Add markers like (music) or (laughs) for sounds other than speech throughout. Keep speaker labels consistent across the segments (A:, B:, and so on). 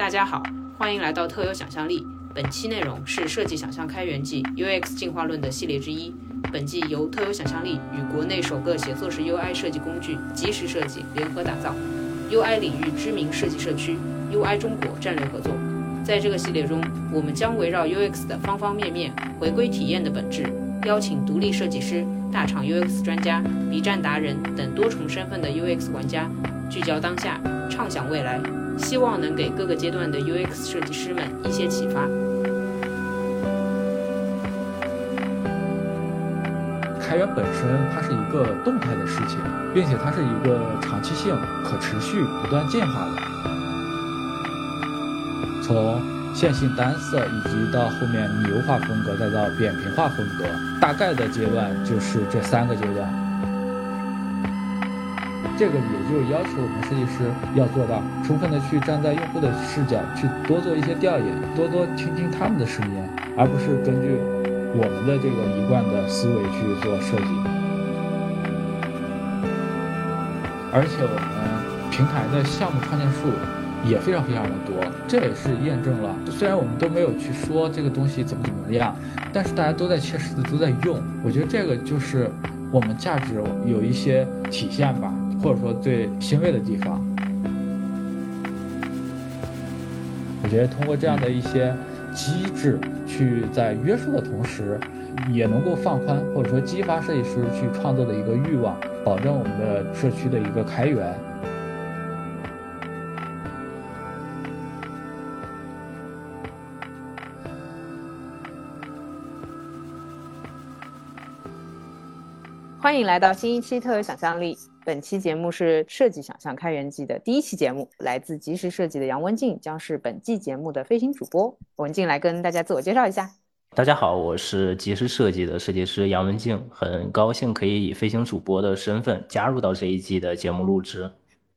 A: 大家好，欢迎来到特有想象力。本期内容是设计想象开源记 UX 进化论的系列之一。本季由特有想象力与国内首个协作式 UI 设计工具即时设计联合打造，UI 领域知名设计社区 UI 中国战略合作。在这个系列中，我们将围绕 UX 的方方面面，回归体验的本质，邀请独立设计师、大厂 UX 专家、B 站达人等多重身份的 UX 玩家，聚焦当下，畅想未来，希望能给各个阶段的 UX 设计师们一些启发。
B: 开源本身它是一个动态的事情，并且它是一个长期性、可持续、不断进化的。从线性单色以及到后面拟优化风格，再到扁平化风格，大概的阶段就是这三个阶段。这个也就要求我们设计师要做到充分的去站在用户的视角，去多做一些调研，多多听听他们的声音，而不是根据我们的这个一贯的思维去做设计。而且我们平台的项目创建数也非常非常的多，这也是验证了，虽然我们都没有去说这个东西怎么怎么样，但是大家都在切实的都在用，我觉得这个就是我们价值有一些体现吧。或者说最欣慰的地方，我觉得通过这样的一些机制，去在约束的同时，也能够放宽或者说激发设计师去创作的一个欲望，保证我们的社区的一个开源。
A: 欢迎来到新一期特有想象力。本期节目是设计想象开源季的第一期节目，来自即时设计的杨文静将是本季节目的飞行主播。文静来跟大家自我介绍一下。
C: 大家好，我是即时设计的设计师杨文静，很高兴可以以飞行主播的身份加入到这一季的节目录制。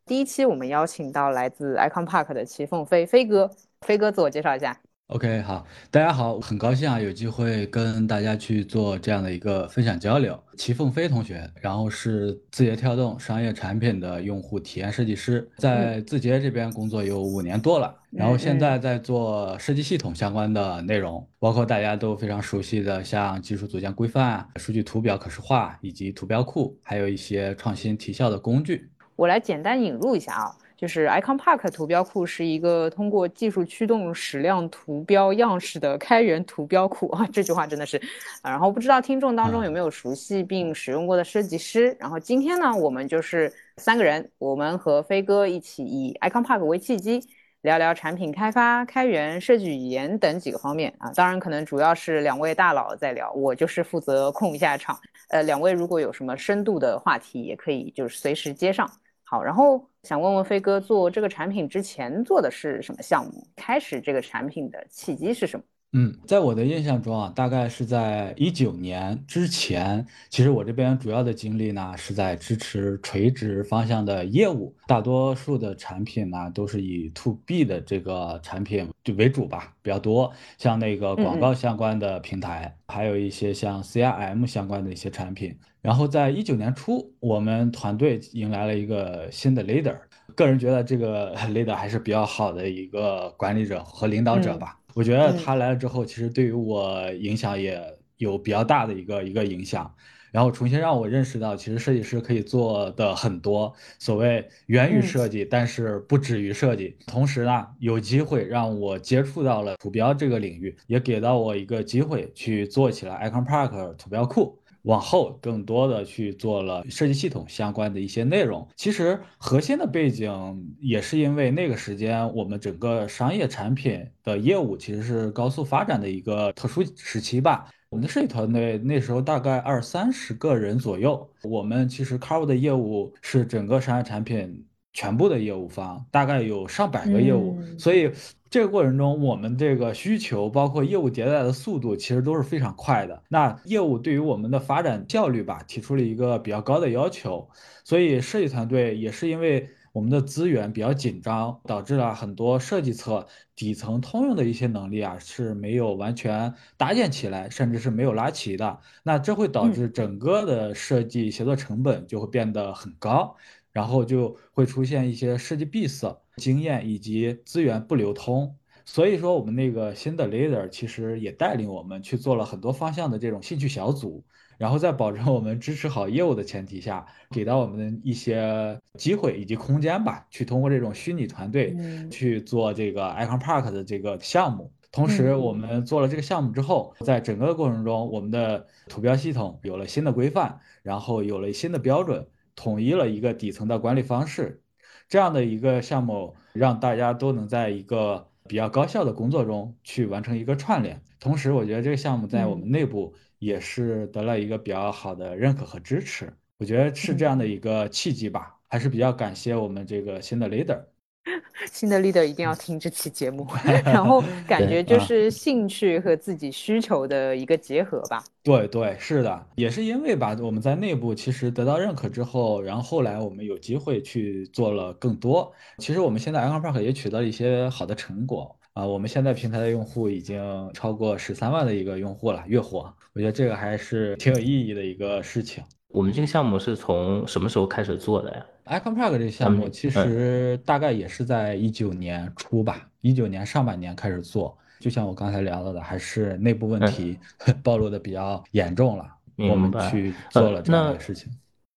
A: 第一期我们邀请到来自 Icon Park 的齐凤飞飞哥，飞哥自我介绍一下。
B: OK，好，大家好，很高兴啊，有机会跟大家去做这样的一个分享交流。齐凤飞同学，然后是字节跳动商业产品的用户体验设计师，在字节这边工作有五年多了，然后现在在做设计系统相关的内容，包括大家都非常熟悉的像技术组件规范、数据图表可视化以及图标库，还有一些创新提效的工具。
A: 我来简单引入一下啊。就是 Icon Park 图标库是一个通过技术驱动矢量图标样式的开源图标库啊，(laughs) 这句话真的是，啊然后不知道听众当中有没有熟悉并使用过的设计师。然后今天呢，我们就是三个人，我们和飞哥一起以 Icon Park 为契机，聊聊产品开发、开源、设计语言等几个方面啊。当然，可能主要是两位大佬在聊，我就是负责控一下场。呃，两位如果有什么深度的话题，也可以就是随时接上。好，然后想问问飞哥，做这个产品之前做的是什么项目？开始这个产品的契机是什么？
B: 嗯，在我的印象中啊，大概是在一九年之前，其实我这边主要的精力呢是在支持垂直方向的业务，大多数的产品呢都是以 to B 的这个产品就为主吧，比较多，像那个广告相关的平台，还有一些像 CRM 相关的一些产品。然后在一九年初，我们团队迎来了一个新的 leader，个人觉得这个 (laughs) leader 还是比较好的一个管理者和领导者吧。我觉得他来了之后，其实对于我影响也有比较大的一个一个影响，然后重新让我认识到，其实设计师可以做的很多，所谓源于设计，但是不止于设计。同时呢，有机会让我接触到了图标这个领域，也给到我一个机会去做起了 Icon Park 图标库。往后更多的去做了设计系统相关的一些内容。其实核心的背景也是因为那个时间我们整个商业产品的业务其实是高速发展的一个特殊时期吧。我们的设计团队那时候大概二三十个人左右，我们其实 cover 的业务是整个商业产品全部的业务方，大概有上百个业务，所以。这个过程中，我们这个需求包括业务迭代的速度，其实都是非常快的。那业务对于我们的发展效率吧，提出了一个比较高的要求。所以设计团队也是因为我们的资源比较紧张，导致了很多设计侧底层通用的一些能力啊是没有完全搭建起来，甚至是没有拉齐的。那这会导致整个的设计协作成本就会变得很高，然后就会出现一些设计闭塞。经验以及资源不流通。所以说，我们那个新的 leader 其实也带领我们去做了很多方向的这种兴趣小组，然后在保证我们支持好业务的前提下，给到我们一些机会以及空间吧，去通过这种虚拟团队去做这个 Icon Park 的这个项目。同时，我们做了这个项目之后，在整个过程中，我们的图标系统有了新的规范，然后有了新的标准，统一了一个底层的管理方式。这样的一个项目，让大家都能在一个比较高效的工作中去完成一个串联。同时，我觉得这个项目在我们内部也是得了一个比较好的认可和支持。我觉得是这样的一个契机吧，还是比较感谢我们这个新的 leader。(laughs)
A: 新的 leader 一定要听这期节目，(laughs) 然后感觉就是兴趣和自己需求的一个结合吧。
B: 对对，是的，也是因为吧，我们在内部其实得到认可之后，然后后来我们有机会去做了更多。其实我们现在 Icon Park 也取得了一些好的成果啊，我们现在平台的用户已经超过十三万的一个用户了，月活。我觉得这个还是挺有意义的一个事情。
C: 我们这个项目是从什么时候开始做的呀
B: ？Icon Park 这个项目其实大概也是在一九年初吧，一九年上半年开始做。就像我刚才聊到的，还是内部问题 (laughs) 暴露的比较严重了，我们去做了这样的事情。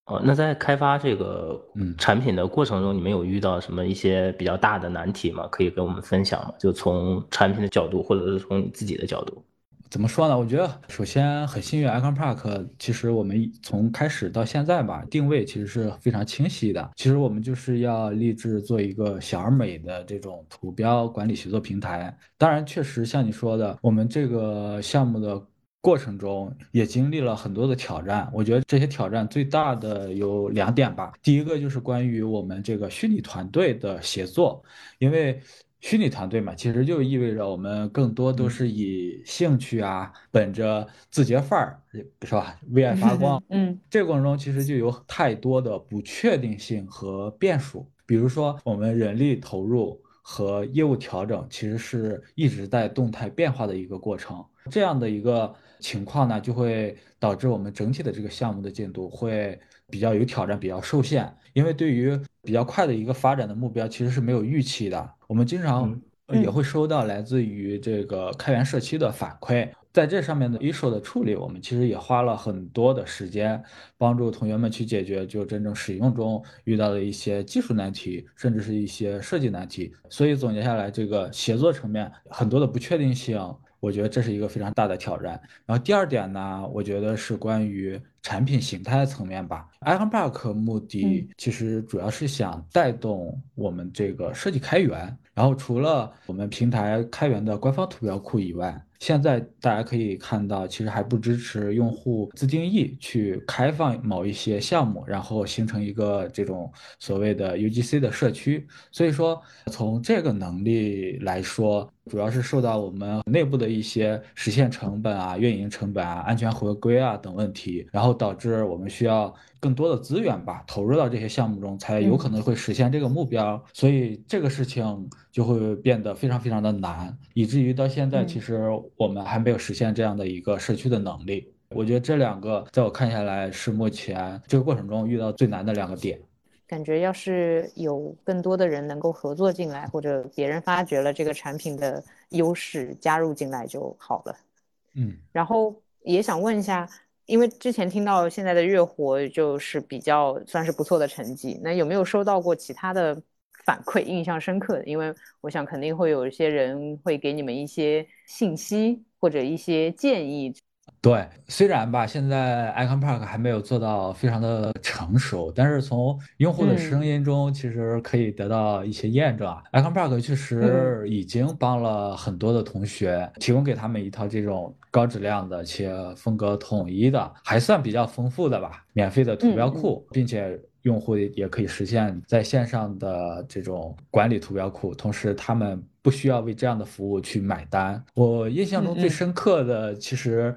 C: 哦，那在开发这个产品的过程中，你们有遇到什么一些比较大的难题吗？可以跟我们分享吗？就从产品的角度，或者是从你自己的角度。
B: 怎么说呢？我觉得首先很幸运，Icon Park 其实我们从开始到现在吧，定位其实是非常清晰的。其实我们就是要立志做一个小而美的这种图标管理协作平台。当然，确实像你说的，我们这个项目的过程中也经历了很多的挑战。我觉得这些挑战最大的有两点吧。第一个就是关于我们这个虚拟团队的协作，因为。虚拟团队嘛，其实就意味着我们更多都是以兴趣啊，本着字节范儿，是吧？为爱发光。(laughs) 嗯，这个过程中其实就有太多的不确定性和变数。比如说，我们人力投入和业务调整，其实是一直在动态变化的一个过程。这样的一个情况呢，就会导致我们整体的这个项目的进度会比较有挑战，比较受限。因为对于比较快的一个发展的目标，其实是没有预期的。我们经常也会收到来自于这个开源社区的反馈，在这上面的 issue 的处理，我们其实也花了很多的时间，帮助同学们去解决就真正使用中遇到的一些技术难题，甚至是一些设计难题。所以总结下来，这个协作层面很多的不确定性，我觉得这是一个非常大的挑战。然后第二点呢，我觉得是关于。产品形态层面吧，Icon Park 目的其实主要是想带动我们这个设计开源。然后除了我们平台开源的官方图标库以外，现在大家可以看到，其实还不支持用户自定义去开放某一些项目，然后形成一个这种所谓的 UGC 的社区。所以说，从这个能力来说，主要是受到我们内部的一些实现成本啊、运营成本啊、安全合规啊等问题，然后。导致我们需要更多的资源吧，投入到这些项目中，才有可能会实现这个目标。所以这个事情就会变得非常非常的难，以至于到现在，其实我们还没有实现这样的一个社区的能力。我觉得这两个，在我看下来，是目前这个过程中遇到最难的两个点。
A: 感觉要是有更多的人能够合作进来，或者别人发掘了这个产品的优势加入进来就好了。
B: 嗯，
A: 然后也想问一下。因为之前听到现在的月活就是比较算是不错的成绩，那有没有收到过其他的反馈印象深刻的？因为我想肯定会有一些人会给你们一些信息或者一些建议。
B: 对，虽然吧，现在 Icon Park 还没有做到非常的成熟，但是从用户的声音中，其实可以得到一些验证啊。Icon Park 确实已经帮了很多的同学，提供给他们一套这种高质量的且风格统一的，还算比较丰富的吧，免费的图标库，并且用户也可以实现在线上的这种管理图标库，同时他们不需要为这样的服务去买单。我印象中最深刻的，其实。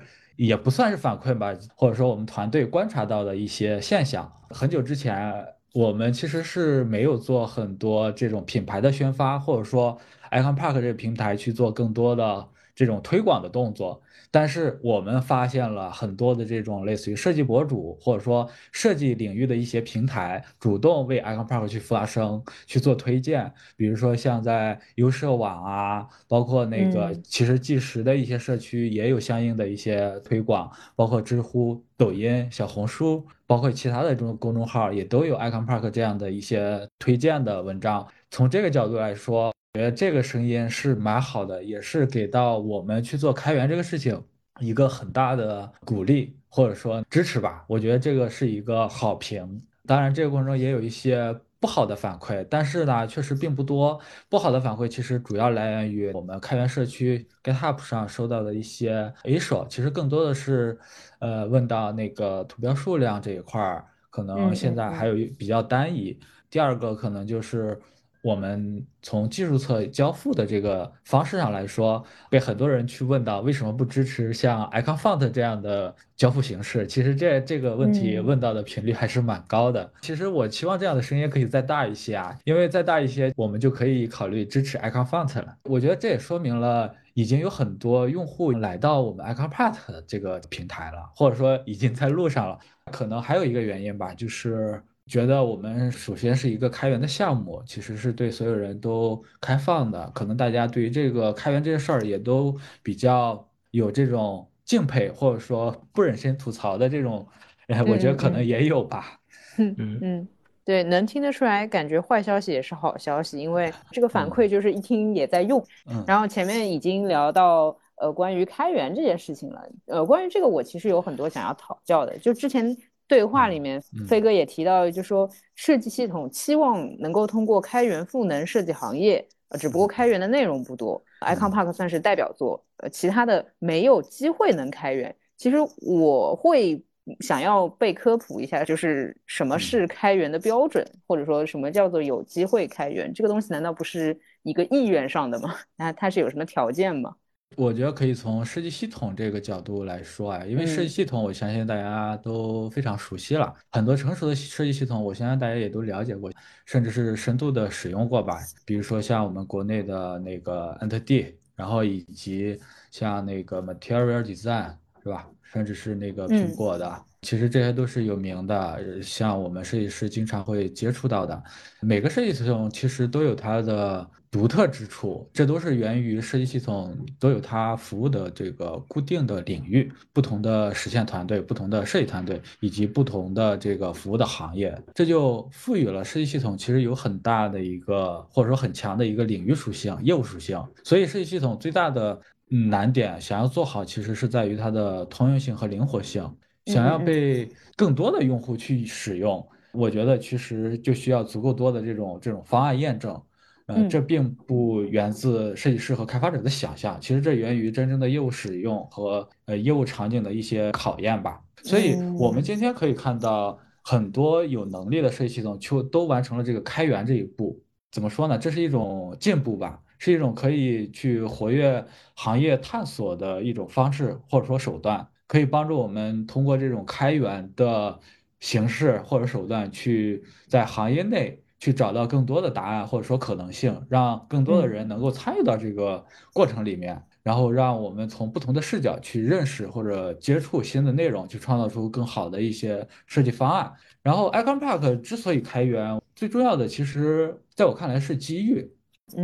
B: 也不算是反馈吧，或者说我们团队观察到的一些现象。很久之前，我们其实是没有做很多这种品牌的宣发，或者说 Icon Park 这个平台去做更多的。这种推广的动作。但是我们发现了很多的这种类似于设计博主，或者说设计领域的一些平台，主动为 Icon Park 去发声，去做推荐。比如说像在优设网啊，包括那个其实计时的一些社区也有相应的一些推广，包括知乎、抖音、小红书，包括其他的这种公众号也都有 Icon Park 这样的一些推荐的文章。从这个角度来说。觉得这个声音是蛮好的，也是给到我们去做开源这个事情一个很大的鼓励或者说支持吧。我觉得这个是一个好评。当然，这个过程中也有一些不好的反馈，但是呢，确实并不多。不好的反馈其实主要来源于我们开源社区 GitHub 上收到的一些 issue，其实更多的是，呃，问到那个图标数量这一块儿，可能现在还有比较单一。第二个可能就是。我们从技术侧交付的这个方式上来说，被很多人去问到为什么不支持像 Icon Font 这样的交付形式。其实这这个问题问到的频率还是蛮高的。其实我期望这样的声音可以再大一些啊，因为再大一些，我们就可以考虑支持 Icon Font 了。我觉得这也说明了已经有很多用户来到我们 Icon Park 这个平台了，或者说已经在路上了。可能还有一个原因吧，就是。觉得我们首先是一个开源的项目，其实是对所有人都开放的。可能大家对于这个开源这件事儿也都比较有这种敬佩，或者说不忍心吐槽的这种，哎，我觉得可能也有吧。
A: 嗯嗯，对，能听得出来，感觉坏消息也是好消息，因为这个反馈就是一听也在用。嗯然后前面已经聊到呃关于开源这件事情了，呃，关于这个我其实有很多想要讨教的，就之前。对话里面，飞哥也提到，就说设计系统期望能够通过开源赋能设计行业，呃，只不过开源的内容不多，Icon Park 算是代表作，呃，其他的没有机会能开源。其实我会想要被科普一下，就是什么是开源的标准，或者说什么叫做有机会开源？这个东西难道不是一个意愿上的吗？(laughs) 那它是有什么条件吗？
B: 我觉得可以从设计系统这个角度来说啊，因为设计系统，我相信大家都非常熟悉了。很多成熟的设计系统，我相信大家也都了解过，甚至是深度的使用过吧。比如说像我们国内的那个 Entity，然后以及像那个 Material Design，是吧？甚至是那个苹果的，其实这些都是有名的，像我们设计师经常会接触到的。每个设计系统其实都有它的。独特之处，这都是源于设计系统都有它服务的这个固定的领域，不同的实现团队、不同的设计团队以及不同的这个服务的行业，这就赋予了设计系统其实有很大的一个或者说很强的一个领域属性、业务属性。所以设计系统最大的难点，想要做好，其实是在于它的通用性和灵活性。想要被更多的用户去使用，我觉得其实就需要足够多的这种这种方案验证。呃，这并不源自设计师和开发者的想象，其实这源于真正的业务使用和呃业务场景的一些考验吧。所以，我们今天可以看到很多有能力的设计系统，就都完成了这个开源这一步。怎么说呢？这是一种进步吧，是一种可以去活跃行业探索的一种方式或者说手段，可以帮助我们通过这种开源的形式或者手段，去在行业内。去找到更多的答案，或者说可能性，让更多的人能够参与到这个过程里面，然后让我们从不同的视角去认识或者接触新的内容，去创造出更好的一些设计方案。然后，Icon Park 之所以开源，最重要的其实在我看来是机遇，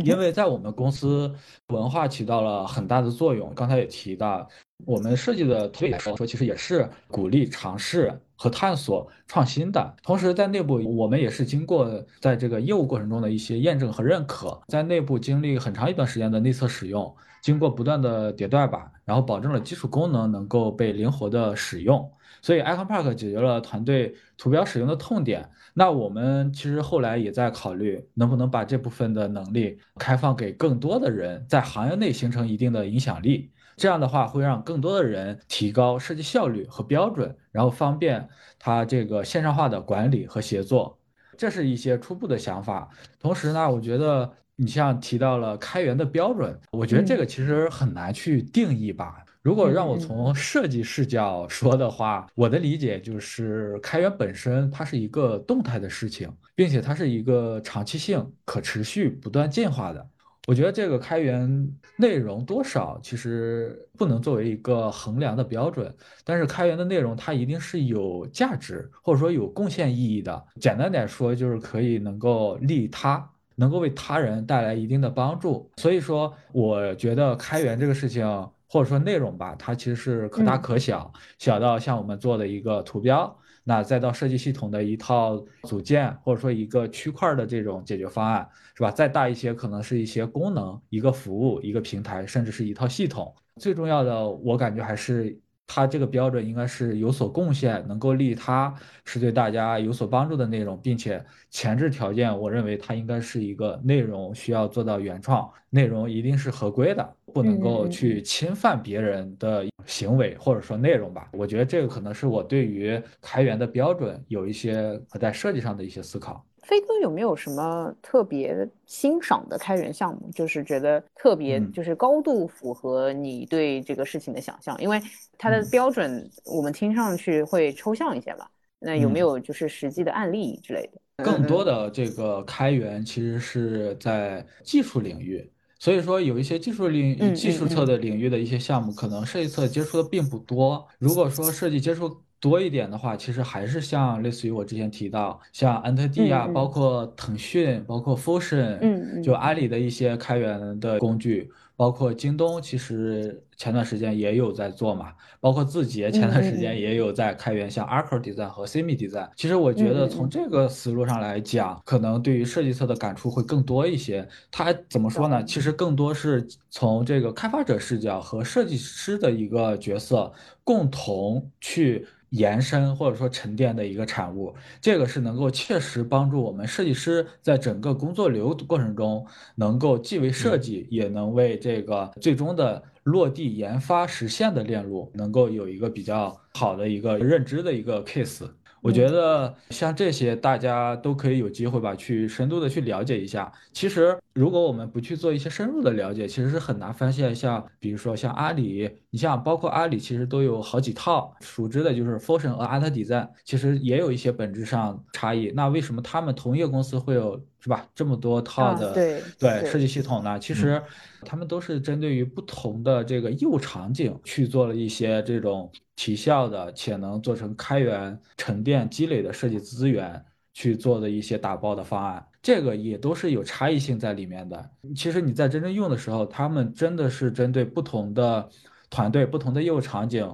B: 因为在我们公司文化起到了很大的作用。刚才也提到。我们设计的推来说，其实也是鼓励尝试和探索创新的。同时，在内部我们也是经过在这个业务过程中的一些验证和认可，在内部经历很长一段时间的内测使用，经过不断的迭代吧，然后保证了基础功能能够被灵活的使用。所以，Icon Park 解决了团队图标使用的痛点。那我们其实后来也在考虑，能不能把这部分的能力开放给更多的人，在行业内形成一定的影响力。这样的话会让更多的人提高设计效率和标准，然后方便他这个线上化的管理和协作。这是一些初步的想法。同时呢，我觉得你像提到了开源的标准，我觉得这个其实很难去定义吧。如果让我从设计视角说的话，我的理解就是开源本身它是一个动态的事情，并且它是一个长期性、可持续、不断进化的。我觉得这个开源内容多少其实不能作为一个衡量的标准，但是开源的内容它一定是有价值或者说有贡献意义的。简单点说，就是可以能够利他，能够为他人带来一定的帮助。所以说，我觉得开源这个事情或者说内容吧，它其实是可大可小，小到像我们做的一个图标。那再到设计系统的一套组件，或者说一个区块的这种解决方案，是吧？再大一些，可能是一些功能、一个服务、一个平台，甚至是一套系统。最重要的，我感觉还是它这个标准应该是有所贡献，能够利他，是对大家有所帮助的内容，并且前置条件，我认为它应该是一个内容需要做到原创，内容一定是合规的。不能够去侵犯别人的行为或者说内容吧，我觉得这个可能是我对于开源的标准有一些在设计上的一些思考。
A: 飞哥有没有什么特别欣赏的开源项目？就是觉得特别就是高度符合你对这个事情的想象，因为它的标准我们听上去会抽象一些吧？那有没有就是实际的案例之类的？
B: 更多的这个开源其实是在技术领域。所以说，有一些技术领、技术侧的领域的一些项目，可能设计侧接触的并不多。如果说设计接触多一点的话，其实还是像类似于我之前提到，像安特帝啊，包括腾讯，包括 Fusion，嗯就阿里的一些开源的工具。包括京东，其实前段时间也有在做嘛。包括字节前段时间也有在开源，像 Arco Design 和 Simi Design。其实我觉得从这个思路上来讲，可能对于设计侧的感触会更多一些。它怎么说呢？其实更多是从这个开发者视角和设计师的一个角色共同去。延伸或者说沉淀的一个产物，这个是能够切实帮助我们设计师在整个工作流过程中，能够既为设计，也能为这个最终的落地研发实现的链路，能够有一个比较好的一个认知的一个 case。我觉得像这些，大家都可以有机会吧，去深度的去了解一下。其实，如果我们不去做一些深入的了解，其实是很难发现。像比如说像阿里，你像包括阿里，其实都有好几套熟知的，就是 Fusion 和 Art Design，其实也有一些本质上差异。那为什么他们同一个公司会有是吧这么多套的
A: 对
B: 对设计系统呢？其实他们都是针对于不同的这个业务场景去做了一些这种。提效的且能做成开源沉淀积累的设计资源去做的一些打包的方案，这个也都是有差异性在里面的。其实你在真正用的时候，他们真的是针对不同的团队、不同的业务场景、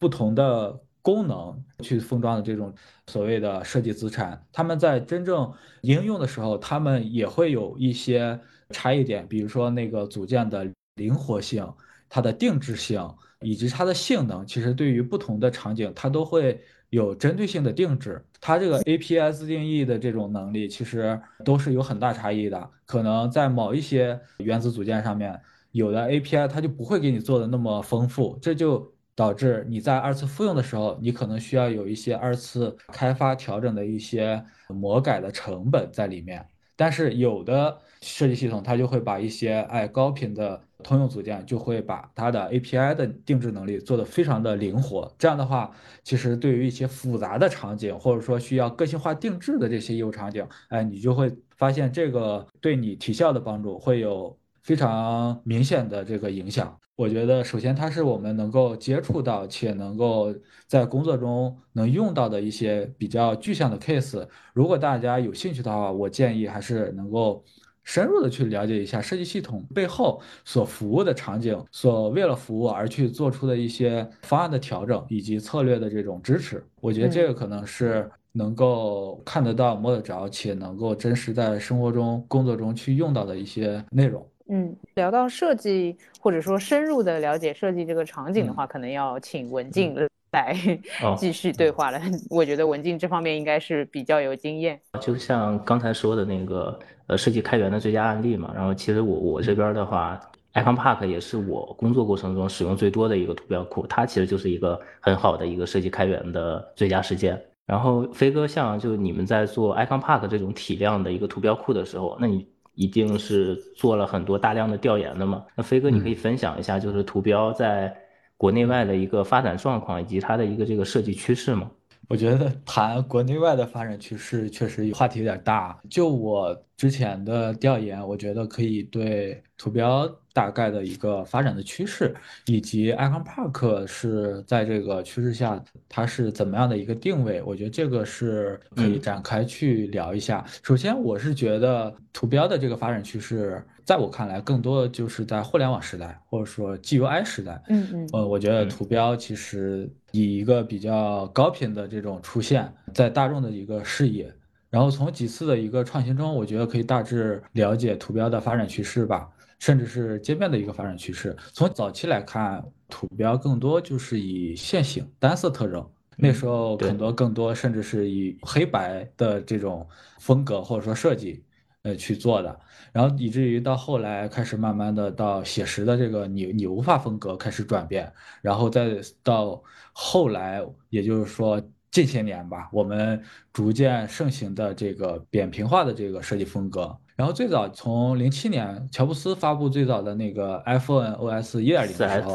B: 不同的功能去封装的这种所谓的设计资产。他们在真正应用的时候，他们也会有一些差异点，比如说那个组件的灵活性、它的定制性。以及它的性能，其实对于不同的场景，它都会有针对性的定制。它这个 API 自定义的这种能力，其实都是有很大差异的。可能在某一些原子组件上面，有的 API 它就不会给你做的那么丰富，这就导致你在二次复用的时候，你可能需要有一些二次开发调整的一些魔改的成本在里面。但是有的设计系统，它就会把一些哎高频的。通用组件就会把它的 API 的定制能力做得非常的灵活，这样的话，其实对于一些复杂的场景，或者说需要个性化定制的这些业务场景，哎，你就会发现这个对你提效的帮助会有非常明显的这个影响。我觉得，首先它是我们能够接触到且能够在工作中能用到的一些比较具象的 case。如果大家有兴趣的话，我建议还是能够。深入的去了解一下设计系统背后所服务的场景，所为了服务而去做出的一些方案的调整以及策略的这种支持，我觉得这个可能是能够看得到、摸得着，且能够真实在生活中、工作中去用到的一些内容。
A: 嗯，聊到设计或者说深入的了解设计这个场景的话，可能要请文静来 (laughs) 继续对话了。我觉得文静这方面应该是比较有经验。
C: 就像刚才说的那个。呃，设计开源的最佳案例嘛，然后其实我我这边的话，iconpark 也是我工作过程中使用最多的一个图标库，它其实就是一个很好的一个设计开源的最佳实践。然后飞哥，像就你们在做 iconpark 这种体量的一个图标库的时候，那你一定是做了很多大量的调研的嘛？那飞哥，你可以分享一下，就是图标在国内外的一个发展状况以及它的一个这个设计趋势吗？
B: 我觉得谈国内外的发展趋势确实话题有点大。就我之前的调研，我觉得可以对图标大概的一个发展的趋势，以及 Icon Park 是在这个趋势下它是怎么样的一个定位，我觉得这个是可以展开去聊一下。首先，我是觉得图标的这个发展趋势。在我看来，更多的就是在互联网时代，或者说 GUI 时代，
A: 嗯嗯，
B: 呃，我觉得图标其实以一个比较高频的这种出现，在大众的一个视野，然后从几次的一个创新中，我觉得可以大致了解图标的发展趋势吧，甚至是界面的一个发展趋势。从早期来看，图标更多就是以线性单色特征，那时候很多更多甚至是以黑白的这种风格或者说设计。呃，去做的，然后以至于到后来开始慢慢的到写实的这个拟拟物化风格开始转变，然后再到后来，也就是说近些年吧，我们逐渐盛行的这个扁平化的这个设计风格。然后最早从零七年乔布斯发布最早的那个 iPhone OS 一点零的时候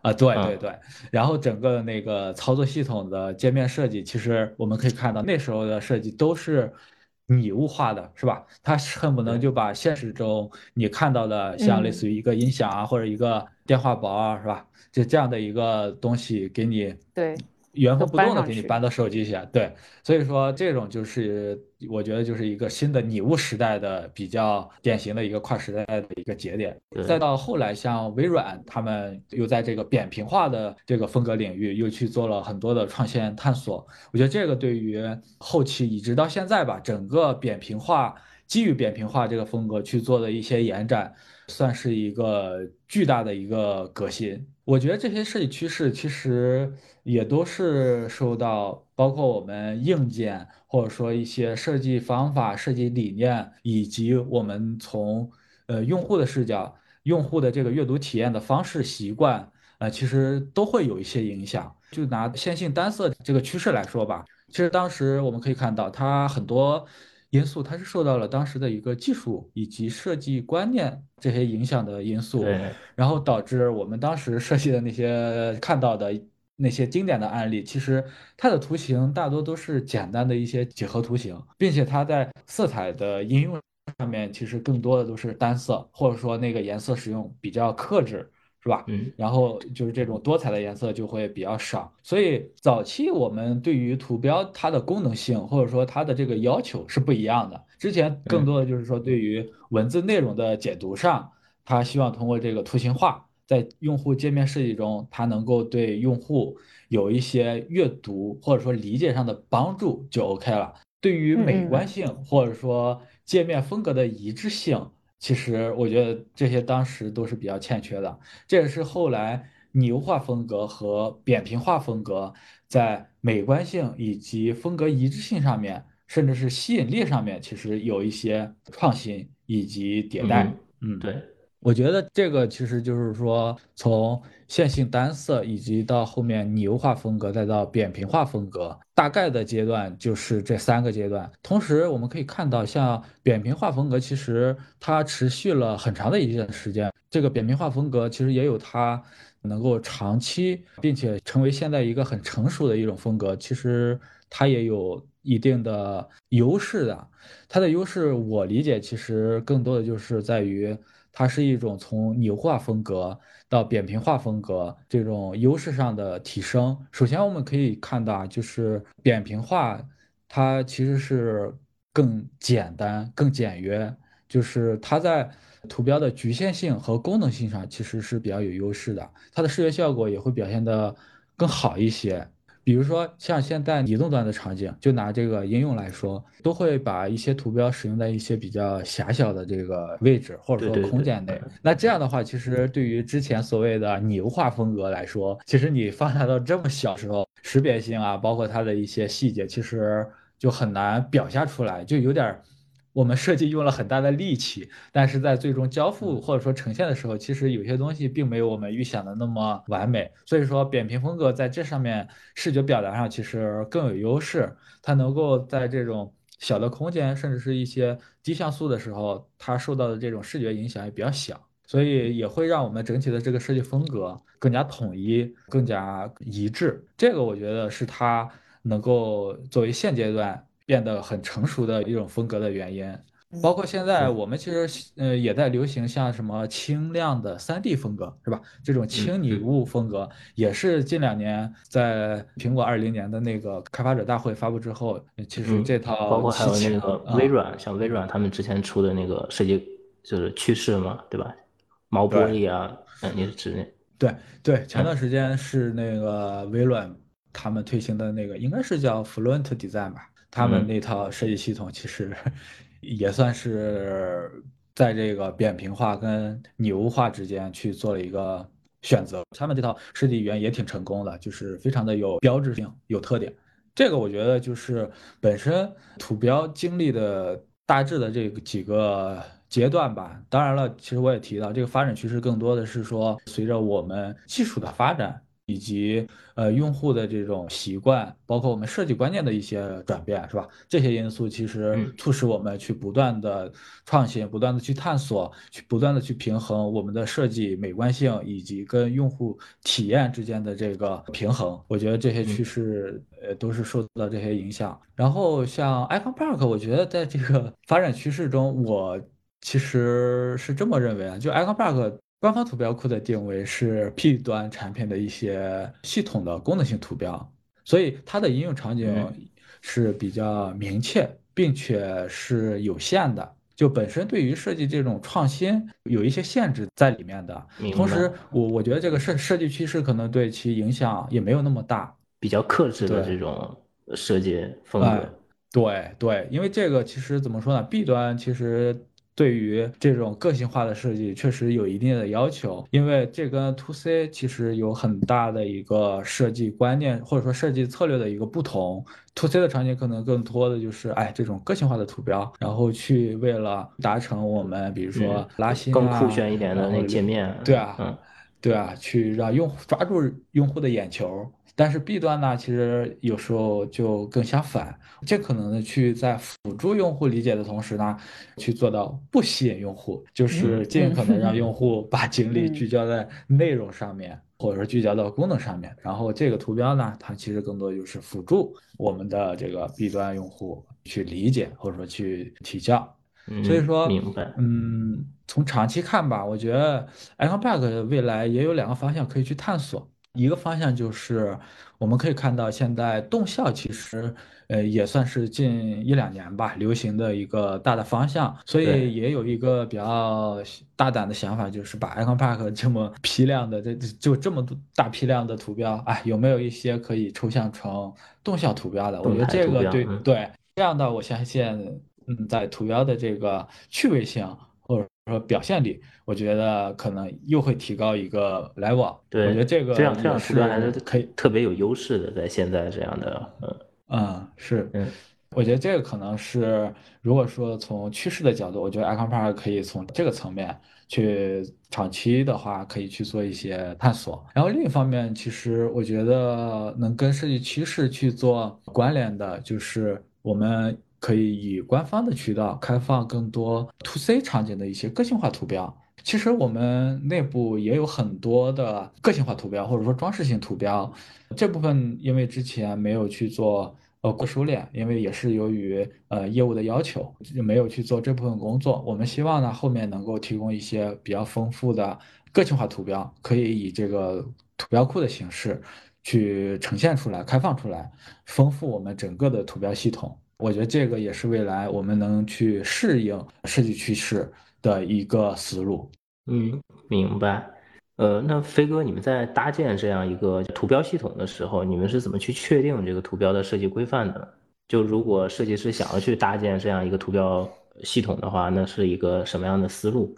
B: 啊，对对对，然后整个那个操作系统的界面设计，其实我们可以看到那时候的设计都是。拟物化的是吧？他恨不能就把现实中你看到的，像类似于一个音响啊，或者一个电话薄啊，是吧？就这样的一个东西给你
A: 对。
B: 原封不动的给你搬到手机去，对，所以说这种就是我觉得就是一个新的拟物时代的比较典型的一个跨时代的一个节点。再到后来，像微软他们又在这个扁平化的这个风格领域又去做了很多的创新探索。我觉得这个对于后期一直到现在吧，整个扁平化基于扁平化这个风格去做的一些延展，算是一个巨大的一个革新。我觉得这些设计趋势其实也都是受到包括我们硬件或者说一些设计方法、设计理念，以及我们从呃用户的视角、用户的这个阅读体验的方式习惯，呃，其实都会有一些影响。就拿线性单色这个趋势来说吧，其实当时我们可以看到它很多。因素它是受到了当时的一个技术以及设计观念这些影响的因素，然后导致我们当时设计的那些看到的那些经典的案例，其实它的图形大多都是简单的一些几何图形，并且它在色彩的应用上面其实更多的都是单色，或者说那个颜色使用比较克制。是吧？
C: 嗯，
B: 然后就是这种多彩的颜色就会比较少，所以早期我们对于图标它的功能性或者说它的这个要求是不一样的。之前更多的就是说对于文字内容的解读上，它希望通过这个图形化，在用户界面设计中，它能够对用户有一些阅读或者说理解上的帮助就 OK 了。对于美观性或者说界面风格的一致性。其实我觉得这些当时都是比较欠缺的，这也是后来拟物化风格和扁平化风格在美观性以及风格一致性上面，甚至是吸引力上面，其实有一些创新以及迭代。
C: 嗯，对。
B: 我觉得这个其实就是说，从线性单色，以及到后面拟物化风格，再到扁平化风格，大概的阶段就是这三个阶段。同时，我们可以看到，像扁平化风格，其实它持续了很长的一段时间。这个扁平化风格其实也有它能够长期，并且成为现在一个很成熟的一种风格。其实它也有一定的优势的。它的优势，我理解其实更多的就是在于。它是一种从拟化风格到扁平化风格这种优势上的提升。首先，我们可以看到，就是扁平化，它其实是更简单、更简约，就是它在图标的局限性和功能性上其实是比较有优势的，它的视觉效果也会表现得更好一些。比如说，像现在移动端的场景，就拿这个应用来说，都会把一些图标使用在一些比较狭小的这个位置或者说空间内。那这样的话，其实对于之前所谓的拟物化风格来说，其实你放大到这么小时候，识别性啊，包括它的一些细节，其实就很难表现出来，就有点。我们设计用了很大的力气，但是在最终交付或者说呈现的时候，其实有些东西并没有我们预想的那么完美。所以说，扁平风格在这上面视觉表达上其实更有优势，它能够在这种小的空间，甚至是一些低像素的时候，它受到的这种视觉影响也比较小，所以也会让我们整体的这个设计风格更加统一、更加一致。这个我觉得是它。能够作为现阶段变得很成熟的一种风格的原因。包括现在我们其实呃也在流行像什么轻量的三 D 风格是吧？这种轻拟物风格也是近两年在苹果二零年的那个开发者大会发布之后，其实这套
C: 包括还有那个微软，像微软他们之前出的那个设计就是趋势嘛，对吧？毛玻璃啊，嗯，你是指那？
B: 对对，前段时间是那个微软他们推行的那个应该是叫 Fluent Design 吧，他们那套设计系统其实。(laughs) 也算是在这个扁平化跟拟物化之间去做了一个选择。他们这套设计语言也挺成功的，就是非常的有标志性、有特点。这个我觉得就是本身图标经历的大致的这个几个阶段吧。当然了，其实我也提到，这个发展趋势更多的是说，随着我们技术的发展。以及呃用户的这种习惯，包括我们设计观念的一些转变，是吧？这些因素其实促使我们去不断的创新，不断的去探索，去不断的去平衡我们的设计美观性以及跟用户体验之间的这个平衡。我觉得这些趋势呃都是受到这些影响。然后像 Icon Park，我觉得在这个发展趋势中，我其实是这么认为啊，就 Icon Park。官方图标库的定位是 P 端产品的一些系统的功能性图标，所以它的应用场景是比较明确，并且是有限的。就本身对于设计这种创新有一些限制在里面的。同时，我我觉得这个设设计趋势可能对其影响也没有那么大，
C: 比较克制的这种设计风格。
B: 对对，因为这个其实怎么说呢？B 端其实。对于这种个性化的设计，确实有一定的要求，因为这跟 To C 其实有很大的一个设计观念或者说设计策略的一个不同。To C 的场景可能更多的就是，哎，这种个性化的图标，然后去为了达成我们，比如说拉新啊，
C: 更酷炫一点的那界面，
B: 对啊，对啊，去让用户抓住用户的眼球。但是 B 端呢，其实有时候就更相反，尽可能的去在辅助用户理解的同时呢，去做到不吸引用户，就是尽可能让用户 (laughs) 把精力聚焦在内容上面，或者说聚焦到功能上面。然后这个图标呢，它其实更多就是辅助我们的这个 B 端用户去理解，或者说去提教。所以说，
C: 明白。
B: 嗯，从长期看吧，我觉得 Iconpack 未来也有两个方向可以去探索。一个方向就是，我们可以看到，现在动效其实，呃，也算是近一两年吧流行的一个大的方向。所以也有一个比较大胆的想法，就是把 Icon Park 这么批量的，这就这么多大批量的图标，哎，有没有一些可以抽象成动效图标的？我觉得这个对对，这样的我相信，嗯，在图标的这个趣味性。说表现力，我觉得可能又会提高一个来往。
C: 对，
B: 我觉得这个
C: 这样这样
B: 是
C: 还是可以特别有优势的，在现在这样的，
B: 嗯嗯是，
C: 嗯，
B: 我觉得这个可能是，如果说从趋势的角度，我觉得 Icon Park 可以从这个层面去长期的话，可以去做一些探索。然后另一方面，其实我觉得能跟设计趋势去做关联的，就是我们。可以以官方的渠道开放更多 to C 场景的一些个性化图标。其实我们内部也有很多的个性化图标，或者说装饰性图标。这部分因为之前没有去做呃过熟练，因为也是由于呃业务的要求，没有去做这部分工作。我们希望呢后面能够提供一些比较丰富的个性化图标，可以以这个图标库的形式去呈现出来、开放出来，丰富我们整个的图标系统。我觉得这个也是未来我们能去适应设计趋势的一个思路。
C: 嗯，明白。呃，那飞哥，你们在搭建这样一个图标系统的时候，你们是怎么去确定这个图标的设计规范的？就如果设计师想要去搭建这样一个图标系统的话，那是一个什么样的思路？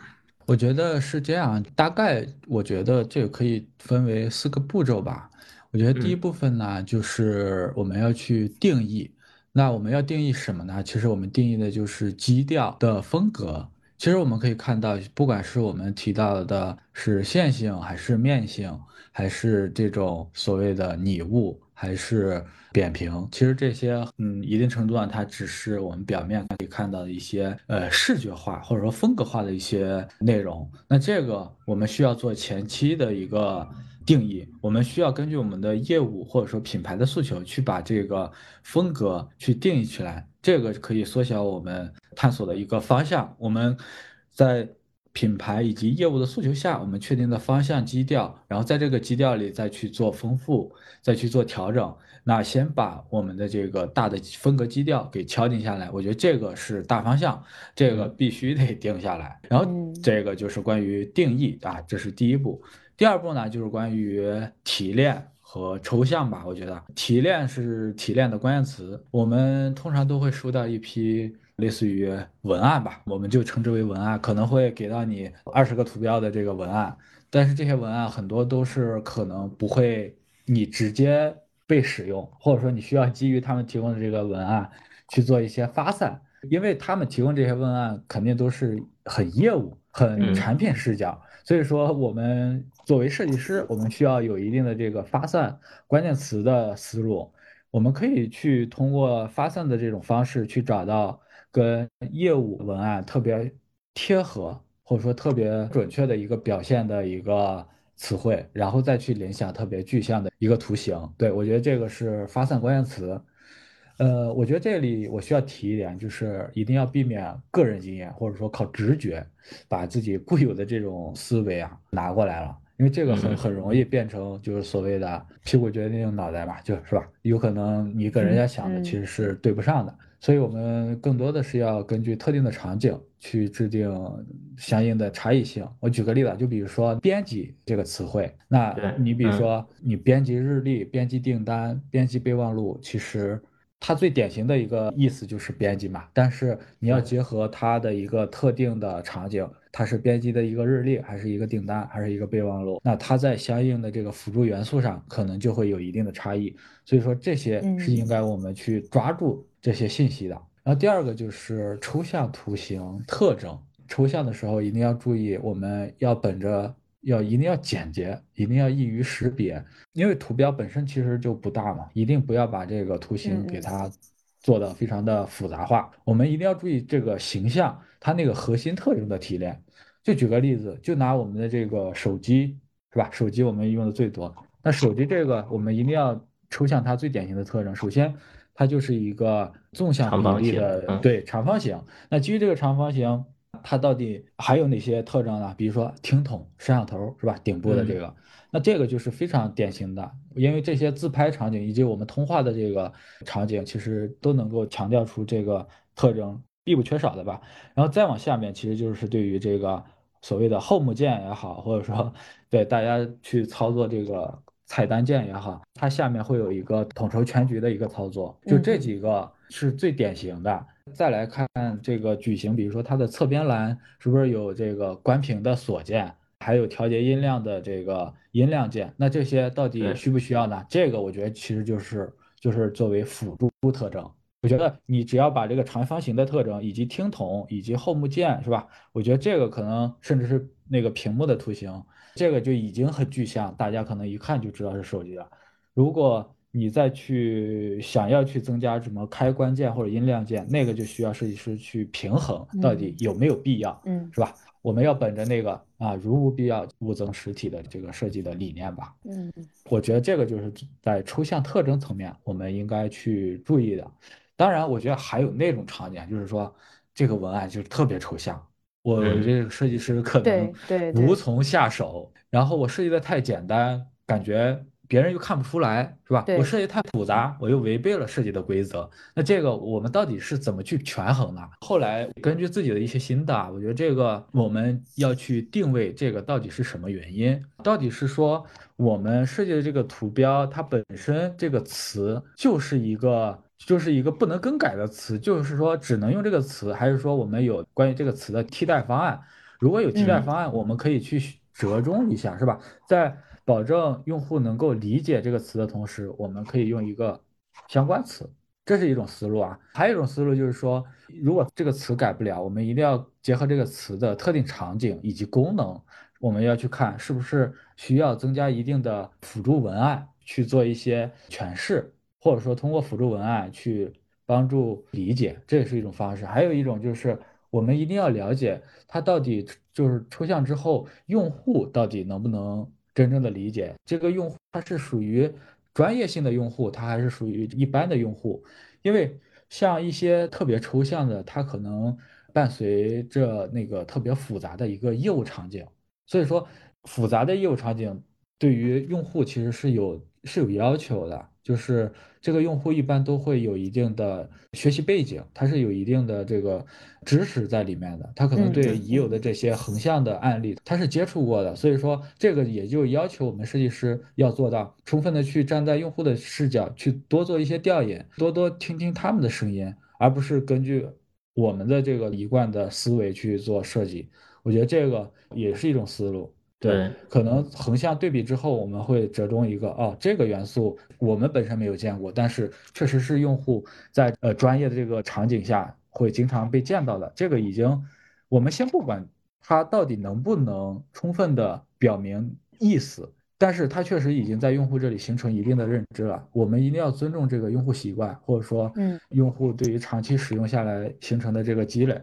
B: 我觉得是这样，大概我觉得这个可以分为四个步骤吧。我觉得第一部分呢，就是我们要去定义。那我们要定义什么呢？其实我们定义的就是基调的风格。其实我们可以看到，不管是我们提到的是线性，还是面性，还是这种所谓的拟物，还是扁平，其实这些，嗯，一定程度上它只是我们表面可以看到的一些，呃，视觉化或者说风格化的一些内容。那这个我们需要做前期的一个定义，我们需要根据我们的业务或者说品牌的诉求去把这个风格去定义起来，这个可以缩小我们探索的一个方向。我们在品牌以及业务的诉求下，我们确定的方向基调，然后在这个基调里再去做丰富，再去做调整。那先把我们的这个大的风格基调给敲定下来，我觉得这个是大方向，这个必须得定下来。然后这个就是关于定义啊，这是第一步。第二步呢，就是关于提炼和抽象吧。我觉得提炼是提炼的关键词。我们通常都会收到一批类似于文案吧，我们就称之为文案，可能会给到你二十个图标的这个文案，但是这些文案很多都是可能不会你直接。被使用，或者说你需要基于他们提供的这个文案去做一些发散，因为他们提供这些文案肯定都是很业务、很产品视角，所以说我们作为设计师，我们需要有一定的这个发散关键词的思路，我们可以去通过发散的这种方式去找到跟业务文案特别贴合，或者说特别准确的一个表现的一个。词汇，然后再去联想特别具象的一个图形。对我觉得这个是发散关键词。呃，我觉得这里我需要提一点，就是一定要避免个人经验或者说靠直觉把自己固有的这种思维啊拿过来了，因为这个很很容易变成就是所谓的屁股决定脑袋嘛，就是吧？有可能你跟人家想的其实是对不上的。所以，我们更多的是要根据特定的场景去制定相应的差异性。我举个例子，就比如说编辑这个词汇，那你比如说你编辑日历、编辑订单、编辑备忘录，其实它最典型的一个意思就是编辑嘛。但是你要结合它的一个特定的场景，它是编辑的一个日历，还是一个订单，还是一个备忘录？那它在相应的这个辅助元素上，可能就会有一定的差异。所以说，这些是应该我们去抓住。这些信息的，然后第二个就是抽象图形特征。抽象的时候一定要注意，我们要本着要一定要简洁，一定要易于识别，因为图标本身其实就不大嘛，一定不要把这个图形给它做的非常的复杂化。我们一定要注意这个形象它那个核心特征的提炼。就举个例子，就拿我们的这个手机是吧？手机我们用的最多，那手机这个我们一定要抽象它最典型的特征。首先。它就是一个纵向比例的，对长方形。那基于这个长方形，它到底还有哪些特征呢？比如说听筒、摄像头，是吧？顶部的这个，那这个就是非常典型的，因为这些自拍场景以及我们通话的这个场景，其实都能够强调出这个特征，必不缺少的吧。然后再往下面，其实就是对于这个所谓的 Home 键也好，或者说对大家去操作这个。菜单键也好，它下面会有一个统筹全局的一个操作，就这几个是最典型的。再来看这个矩形，比如说它的侧边栏是不是有这个关屏的锁键，还有调节音量的这个音量键？那这些到底需不需要呢？这个我觉得其实就是就是作为辅助特征。我觉得你只要把这个长方形的特征以及听筒以及 Home 键是吧？我觉得这个可能甚至是那个屏幕的图形。这个就已经很具象，大家可能一看就知道是手机了。如果你再去想要去增加什么开关键或者音量键，那个就需要设计师去平衡，到底有没有必要，嗯，是吧？我们要本着那个啊，如无必要勿增实体的这个设计的理念吧。嗯，我觉得这个就是在抽象特征层面，我们应该去注意的。当然，我觉得还有那种场景，就是说这个文案就是特别抽象。我这个设计师可能无从下手，然后我设计的太简单，感觉别人又看不出来，是吧？我设计太复杂，我又违背了设计的规则。那这个我们到底是怎么去权衡呢？后来根据自己的一些心得，我觉得这个我们要去定位这个到底是什么原因？到底是说我们设计的这个图标它本身这个词就是一个。就是一个不能更改的词，就是说只能用这个词，还是说我们有关于这个词的替代方案？如果有替代方案，我们可以去折中一下，是吧？在保证用户能够理解这个词的同时，我们可以用一个相关词，这是一种思路啊。还有一种思路就是说，如果这个词改不了，我们一定要结合这个词的特定场景以及功能，我们要去看是不是需要增加一定的辅助文案去做一些诠释。或者说通过辅助文案去帮助理解，这也是一种方式。还有一种就是我们一定要了解它到底就是抽象之后，用户到底能不能真正的理解这个用户他是属于专业性的用户，他还是属于一般的用户。因为像一些特别抽象的，它可能伴随着那个特别复杂的一个业务场景，所以说复杂的业务场景对于用户其实是有是有要求的。就是这个用户一般都会有一定的学习背景，他是有一定的这个知识在里面的，他可能对已有的这些横向的案例他是接触过的，所以说这个也就要求我们设计师要做到充分的去站在用户的视角去多做一些调研，多多听听他们的声音，而不是根据我们的这个一贯的思维去做设计。我觉得这个也是一种思路。对，可能横向对比之后，我们会折中一个哦，这个元素我们本身没有见过，但是确实是用户在呃专业的这个场景下会经常被见到的。这个已经，我们先不管它到底能不能充分的表明意思，但是它确实已经在用户这里形成一定的认知了。我们一定要尊重这个用户习惯，或者说，嗯，用户对于长期使用下来形成的这个积累，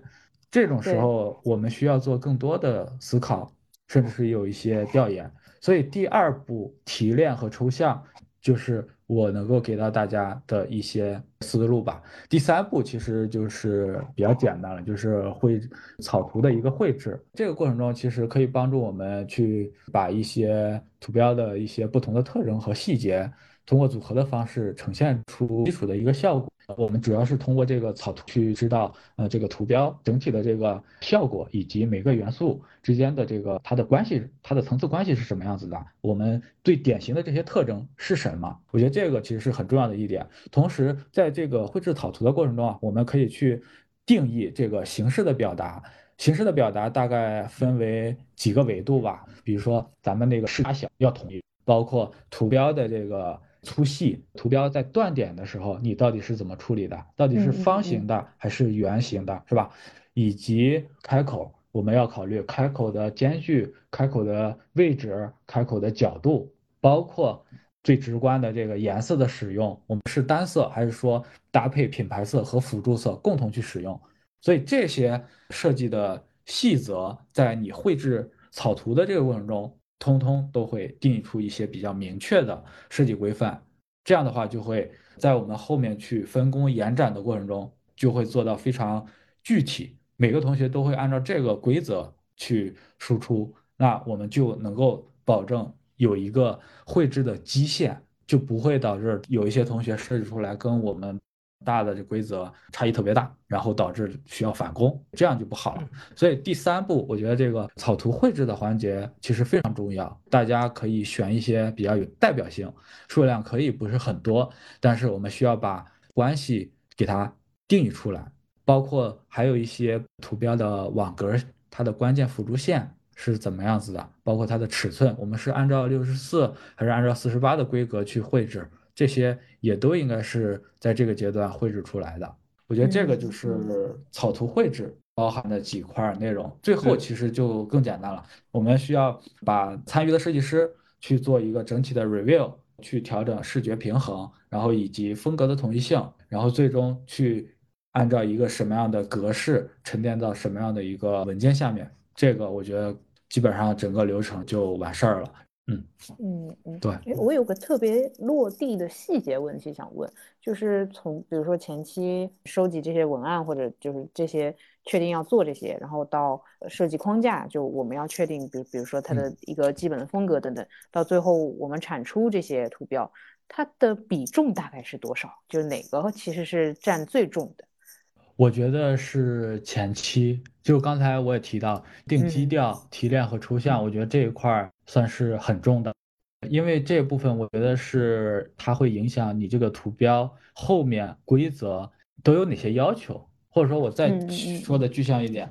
B: 这种时候我们需要做更多的思考。甚至是有一些调研，所以第二步提炼和抽象就是我能够给到大家的一些思路吧。第三步其实就是比较简单了，就是绘草图的一个绘制。这个过程中其实可以帮助我们去把一些图标的一些不同的特征和细节，通过组合的方式呈现出基础的一个效果。我们主要是通过这个草图去知道，呃，这个图标整体的这个效果，以及每个元素之间的这个它的关系，它的层次关系是什么样子的。我们最典型的这些特征是什么？我觉得这个其实是很重要的一点。同时，在这个绘制草图的过程中啊，我们可以去定义这个形式的表达。形式的表达大概分为几个维度吧，比如说咱们那个视大小要统一，包括图标的这个。粗细图标在断点的时候，你到底是怎么处理的？到底是方形的还是圆形的，是吧？以及开口，我们要考虑开口的间距、开口的位置、开口的角度，包括最直观的这个颜色的使用，我们是单色还是说搭配品牌色和辅助色共同去使用？所以这些设计的细则，在你绘制草图的这个过程中。通通都会定义出一些比较明确的设计规范，这样的话就会在我们后面去分工延展的过程中，就会做到非常具体，每个同学都会按照这个规则去输出，那我们就能够保证有一个绘制的基线，就不会导致有一些同学设计出来跟我们。大的这规则差异特别大，然后导致需要返工，这样就不好了。所以第三步，我觉得这个草图绘制的环节其实非常重要。大家可以选一些比较有代表性，数量可以不是很多，但是我们需要把关系给它定义出来，包括还有一些图标的网格，它的关键辅助线是怎么样子的，包括它的尺寸，我们是按照六十四还是按照四十八的规格去绘制。这些也都应该是在这个阶段绘制出来的。我觉得这个就是草图绘制包含的几块内容。最后其实就更简单了，我们需要把参与的设计师去做一个整体的 review，去调整视觉平衡，然后以及风格的统一性，然后最终去按照一个什么样的格式沉淀到什么样的一个文件下面。这个我觉得基本上整个流程就完事儿了。嗯
A: 嗯嗯，
B: 对，
A: 哎，我有个特别落地的细节问题想问，就是从比如说前期收集这些文案，或者就是这些确定要做这些，然后到设计框架，就我们要确定，比如比如说它的一个基本的风格等等，到最后我们产出这些图标，它的比重大概是多少？就是哪个其实是占最重的？
B: 我觉得是前期，就刚才我也提到定基调、提炼和抽象，我觉得这一块算是很重的，因为这部分我觉得是它会影响你这个图标后面规则都有哪些要求，或者说我再说的具象一点，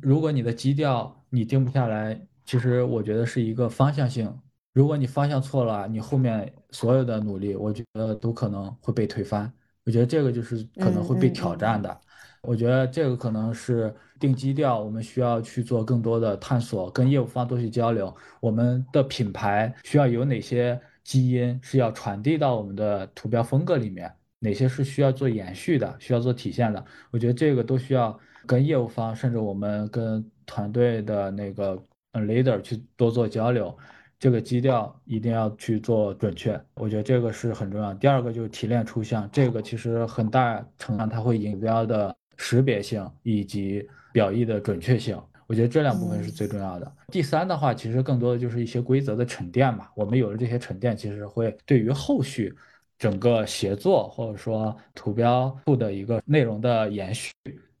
B: 如果你的基调你定不下来，其实我觉得是一个方向性，如果你方向错了，你后面所有的努力，我觉得都可能会被推翻。我觉得这个就是可能会被挑战的。我觉得这个可能是定基调，我们需要去做更多的探索，跟业务方多去交流。我们的品牌需要有哪些基因是要传递到我们的图标风格里面，哪些是需要做延续的，需要做体现的。我觉得这个都需要跟业务方，甚至我们跟团队的那个 leader 去多做交流。这个基调一定要去做准确，我觉得这个是很重要。第二个就是提炼出像，这个其实很大程度上它会引标的识别性以及表意的准确性，我觉得这两部分是最重要的。第三的话，其实更多的就是一些规则的沉淀嘛。我们有了这些沉淀，其实会对于后续整个协作或者说图标库的一个内容的延续，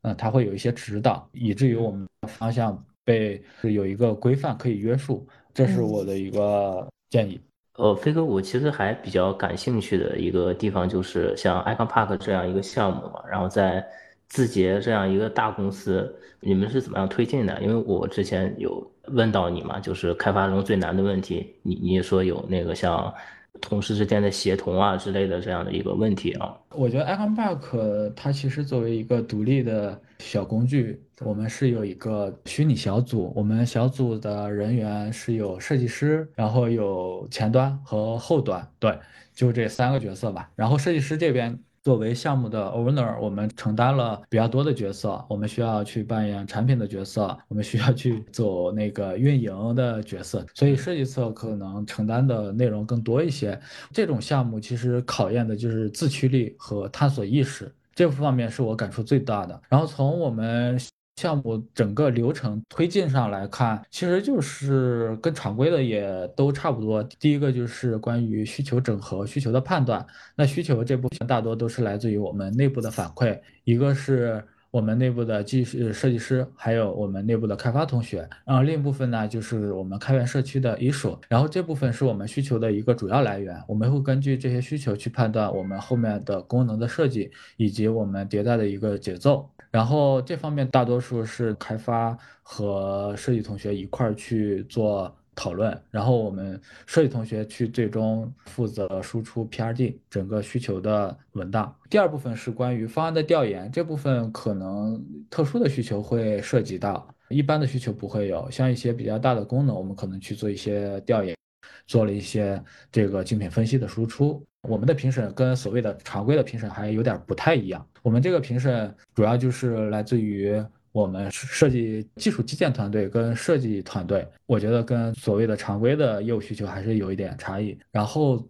B: 嗯，它会有一些指导，以至于我们方向被有一个规范可以约束。这是我的一个建议。
C: 呃，飞哥，我其实还比较感兴趣的一个地方就是像 Icon Park 这样一个项目嘛，然后在字节这样一个大公司，你们是怎么样推进的？因为我之前有问到你嘛，就是开发中最难的问题，你你也说有那个像。同事之间的协同啊之类的这样的一个问题啊，
B: 我觉得 Icon Park 它其实作为一个独立的小工具，我们是有一个虚拟小组，我们小组的人员是有设计师，然后有前端和后端，对，就这三个角色吧。然后设计师这边。作为项目的 owner，我们承担了比较多的角色。我们需要去扮演产品的角色，我们需要去走那个运营的角色，所以设计侧可能承担的内容更多一些。这种项目其实考验的就是自驱力和探索意识，这方面是我感触最大的。然后从我们。项目整个流程推进上来看，其实就是跟常规的也都差不多。第一个就是关于需求整合、需求的判断。那需求这部分大多都是来自于我们内部的反馈，一个是我们内部的技术设计师，还有我们内部的开发同学。然后另一部分呢，就是我们开源社区的 issue。然后这部分是我们需求的一个主要来源。我们会根据这些需求去判断我们后面的功能的设计以及我们迭代的一个节奏。然后这方面大多数是开发和设计同学一块儿去做讨论，然后我们设计同学去最终负责输出 PRD 整个需求的文档。第二部分是关于方案的调研，这部分可能特殊的需求会涉及到，一般的需求不会有。像一些比较大的功能，我们可能去做一些调研，做了一些这个竞品分析的输出。我们的评审跟所谓的常规的评审还有点不太一样。我们这个评审主要就是来自于我们设计技术基建团队跟设计团队，我觉得跟所谓的常规的业务需求还是有一点差异。然后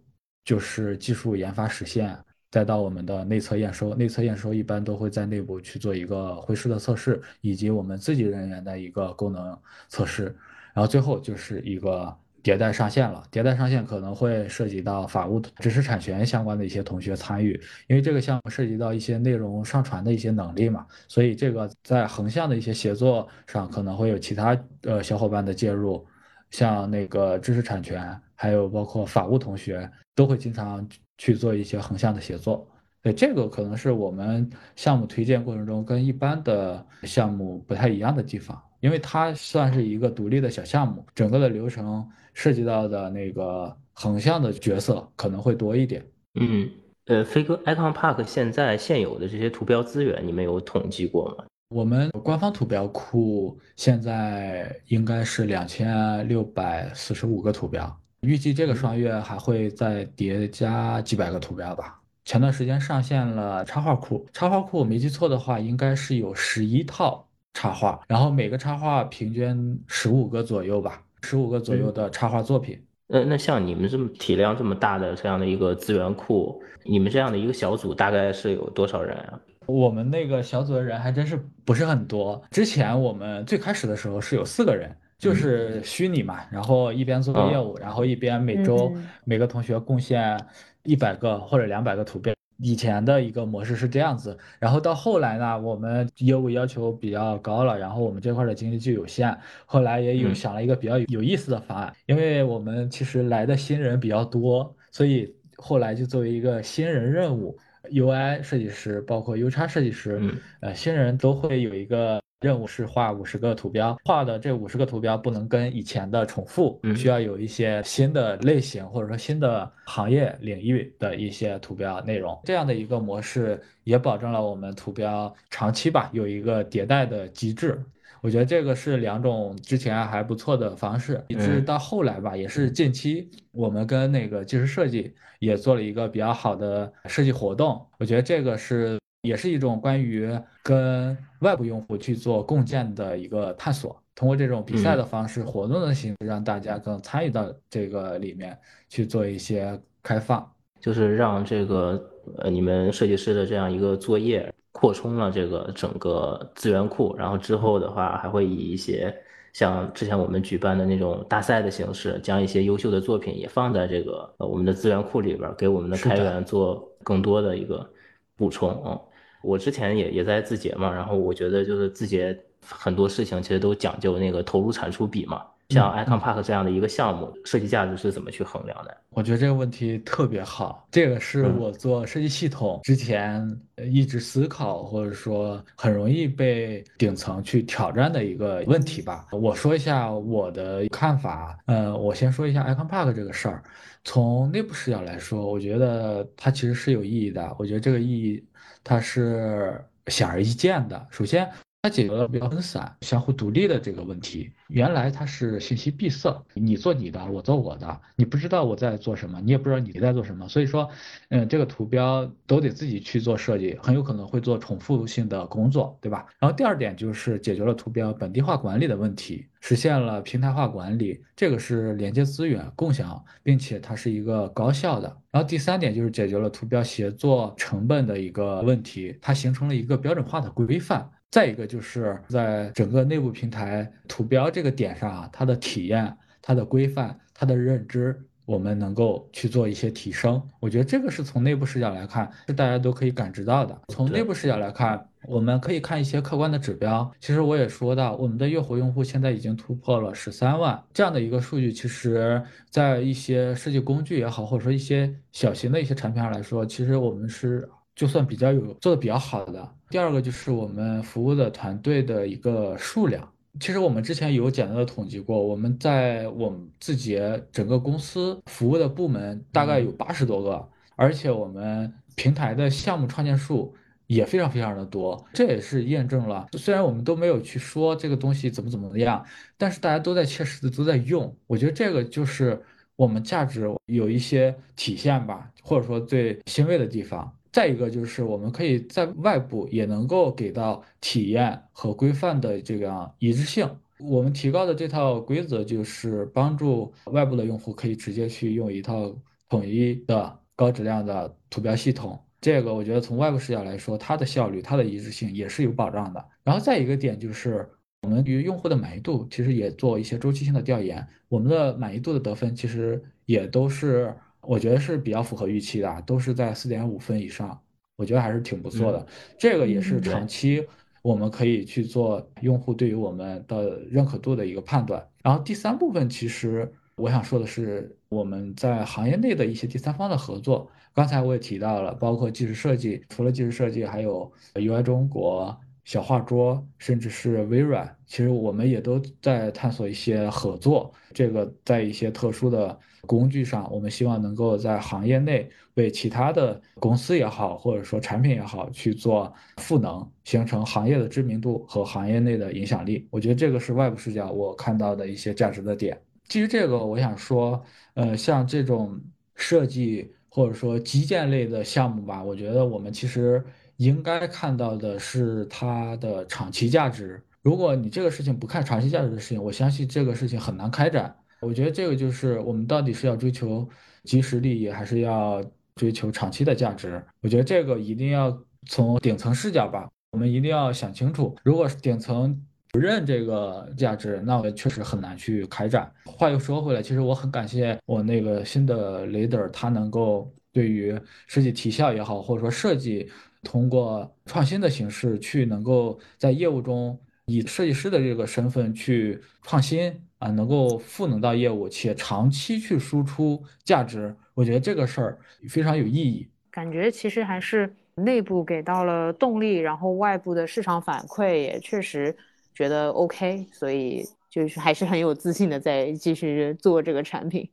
B: 就是技术研发实现，再到我们的内测验收。内测验收一般都会在内部去做一个会师的测试，以及我们自己人员的一个功能测试。然后最后就是一个。迭代上线了，迭代上线可能会涉及到法务、知识产权相关的一些同学参与，因为这个项目涉及到一些内容上传的一些能力嘛，所以这个在横向的一些协作上可能会有其他呃小伙伴的介入，像那个知识产权，还有包括法务同学都会经常去做一些横向的协作。对，这个可能是我们项目推荐过程中跟一般的项目不太一样的地方，因为它算是一个独立的小项目，整个的流程。涉及到的那个横向的角色可能会多一点。
C: 嗯，呃，飞哥，Icon Park 现在现有的这些图标资源，你们有统计过吗？
B: 我们官方图标库现在应该是两千六百四十五个图标，预计这个双月还会再叠加几百个图标吧。前段时间上线了插画库，插画库我没记错的话，应该是有十一套插画，然后每个插画平均十五个左右吧。十五个左右的插画作品。
C: 那那像你们这么体量这么大的这样的一个资源库，你们这样的一个小组大概是有多少人啊？
B: 我们那个小组的人还真是不是很多。之前我们最开始的时候是有四个人，就是虚拟嘛，然后一边做业务，然后一边每周每个同学贡献一百个或者两百个图片。以前的一个模式是这样子，然后到后来呢，我们业务要求比较高了，然后我们这块的精力就有限，后来也有想了一个比较有意思的方案，因为我们其实来的新人比较多，所以后来就作为一个新人任务，UI 设计师包括 U 叉设计师，呃，新人都会有一个。任务是画五十个图标，画的这五十个图标不能跟以前的重复，需要有一些新的类型或者说新的行业领域的一些图标内容。这样的一个模式也保证了我们图标长期吧有一个迭代的机制。我觉得这个是两种之前还不错的方式，一直到后来吧，也是近期我们跟那个技术设计也做了一个比较好的设计活动。我觉得这个是。也是一种关于跟外部用户去做共建的一个探索。通过这种比赛的方式、活动的形式，让大家更参与到这个里面去做一些开放，
C: 就是让这个呃你们设计师的这样一个作业扩充了这个整个资源库，然后之后的话还会以一些。像之前我们举办的那种大赛的形式，将一些优秀的作品也放在这个呃我们的资源库里边，给我们的开源做更多的一个补充啊。我之前也也在字节嘛，然后我觉得就是字节很多事情其实都讲究那个投入产出比嘛。像 Icon Park 这样的一个项目，设计价值是怎么去衡量的？
B: 我觉得这个问题特别好，这个是我做设计系统之前一直思考，或者说很容易被顶层去挑战的一个问题吧。我说一下我的看法，呃，我先说一下 Icon Park 这个事儿。从内部视角来说，我觉得它其实是有意义的。我觉得这个意义它是显而易见的。首先。它解决了比较分散、相互独立的这个问题。原来它是信息闭塞，你做你的，我做我的，你不知道我在做什么，你也不知道你在做什么。所以说，嗯，这个图标都得自己去做设计，很有可能会做重复性的工作，对吧？然后第二点就是解决了图标本地化管理的问题，实现了平台化管理，这个是连接资源、共享，并且它是一个高效的。然后第三点就是解决了图标协作成本的一个问题，它形成了一个标准化的规范。再一个就是在整个内部平台图标这个点上啊，它的体验、它的规范、它的认知，我们能够去做一些提升。我觉得这个是从内部视角来看，是大家都可以感知到的。从内部视角来看，我们可以看一些客观的指标。其实我也说到，我们的月活用户现在已经突破了十三万这样的一个数据。其实，在一些设计工具也好，或者说一些小型的一些产品上来说，其实我们是。就算比较有做的比较好的，第二个就是我们服务的团队的一个数量。其实我们之前有简单的统计过，我们在我们字节整个公司服务的部门大概有八十多个，而且我们平台的项目创建数也非常非常的多。这也是验证了，虽然我们都没有去说这个东西怎么怎么样，但是大家都在切实的都在用。我觉得这个就是我们价值有一些体现吧，或者说最欣慰的地方。再一个就是我们可以在外部也能够给到体验和规范的这样一致性。我们提高的这套规则就是帮助外部的用户可以直接去用一套统一的高质量的图标系统。这个我觉得从外部视角来说，它的效率、它的一致性也是有保障的。然后再一个点就是我们与用户的满意度其实也做一些周期性的调研，我们的满意度的得分其实也都是。我觉得是比较符合预期的，都是在四点五分以上，我觉得还是挺不错的。这个也是长期我们可以去做用户对于我们的认可度的一个判断。然后第三部分，其实我想说的是我们在行业内的一些第三方的合作。刚才我也提到了，包括技术设计，除了技术设计，还有 UI 中国。小画桌，甚至是微软，其实我们也都在探索一些合作。这个在一些特殊的工具上，我们希望能够在行业内为其他的公司也好，或者说产品也好去做赋能，形成行业的知名度和行业内的影响力。我觉得这个是外部视角我看到的一些价值的点。基于这个，我想说，呃，像这种设计或者说基建类的项目吧，我觉得我们其实。应该看到的是它的长期价值。如果你这个事情不看长期价值的事情，我相信这个事情很难开展。我觉得这个就是我们到底是要追求即时利益，还是要追求长期的价值？我觉得这个一定要从顶层视角吧，我们一定要想清楚。如果顶层不认这个价值，那我确实很难去开展。话又说回来，其实我很感谢我那个新的 leader，他能够对于设计提效也好，或者说设计。通过创新的形式去能够在业务中以设计师的这个身份去创新啊，能够赋能到业务，且长期去输出价值，我觉得这个事儿非常有意义。
A: 感觉其实还是内部给到了动力，然后外部的市场反馈也确实觉得 OK，所以就是还是很有自信的在继续做这个产品。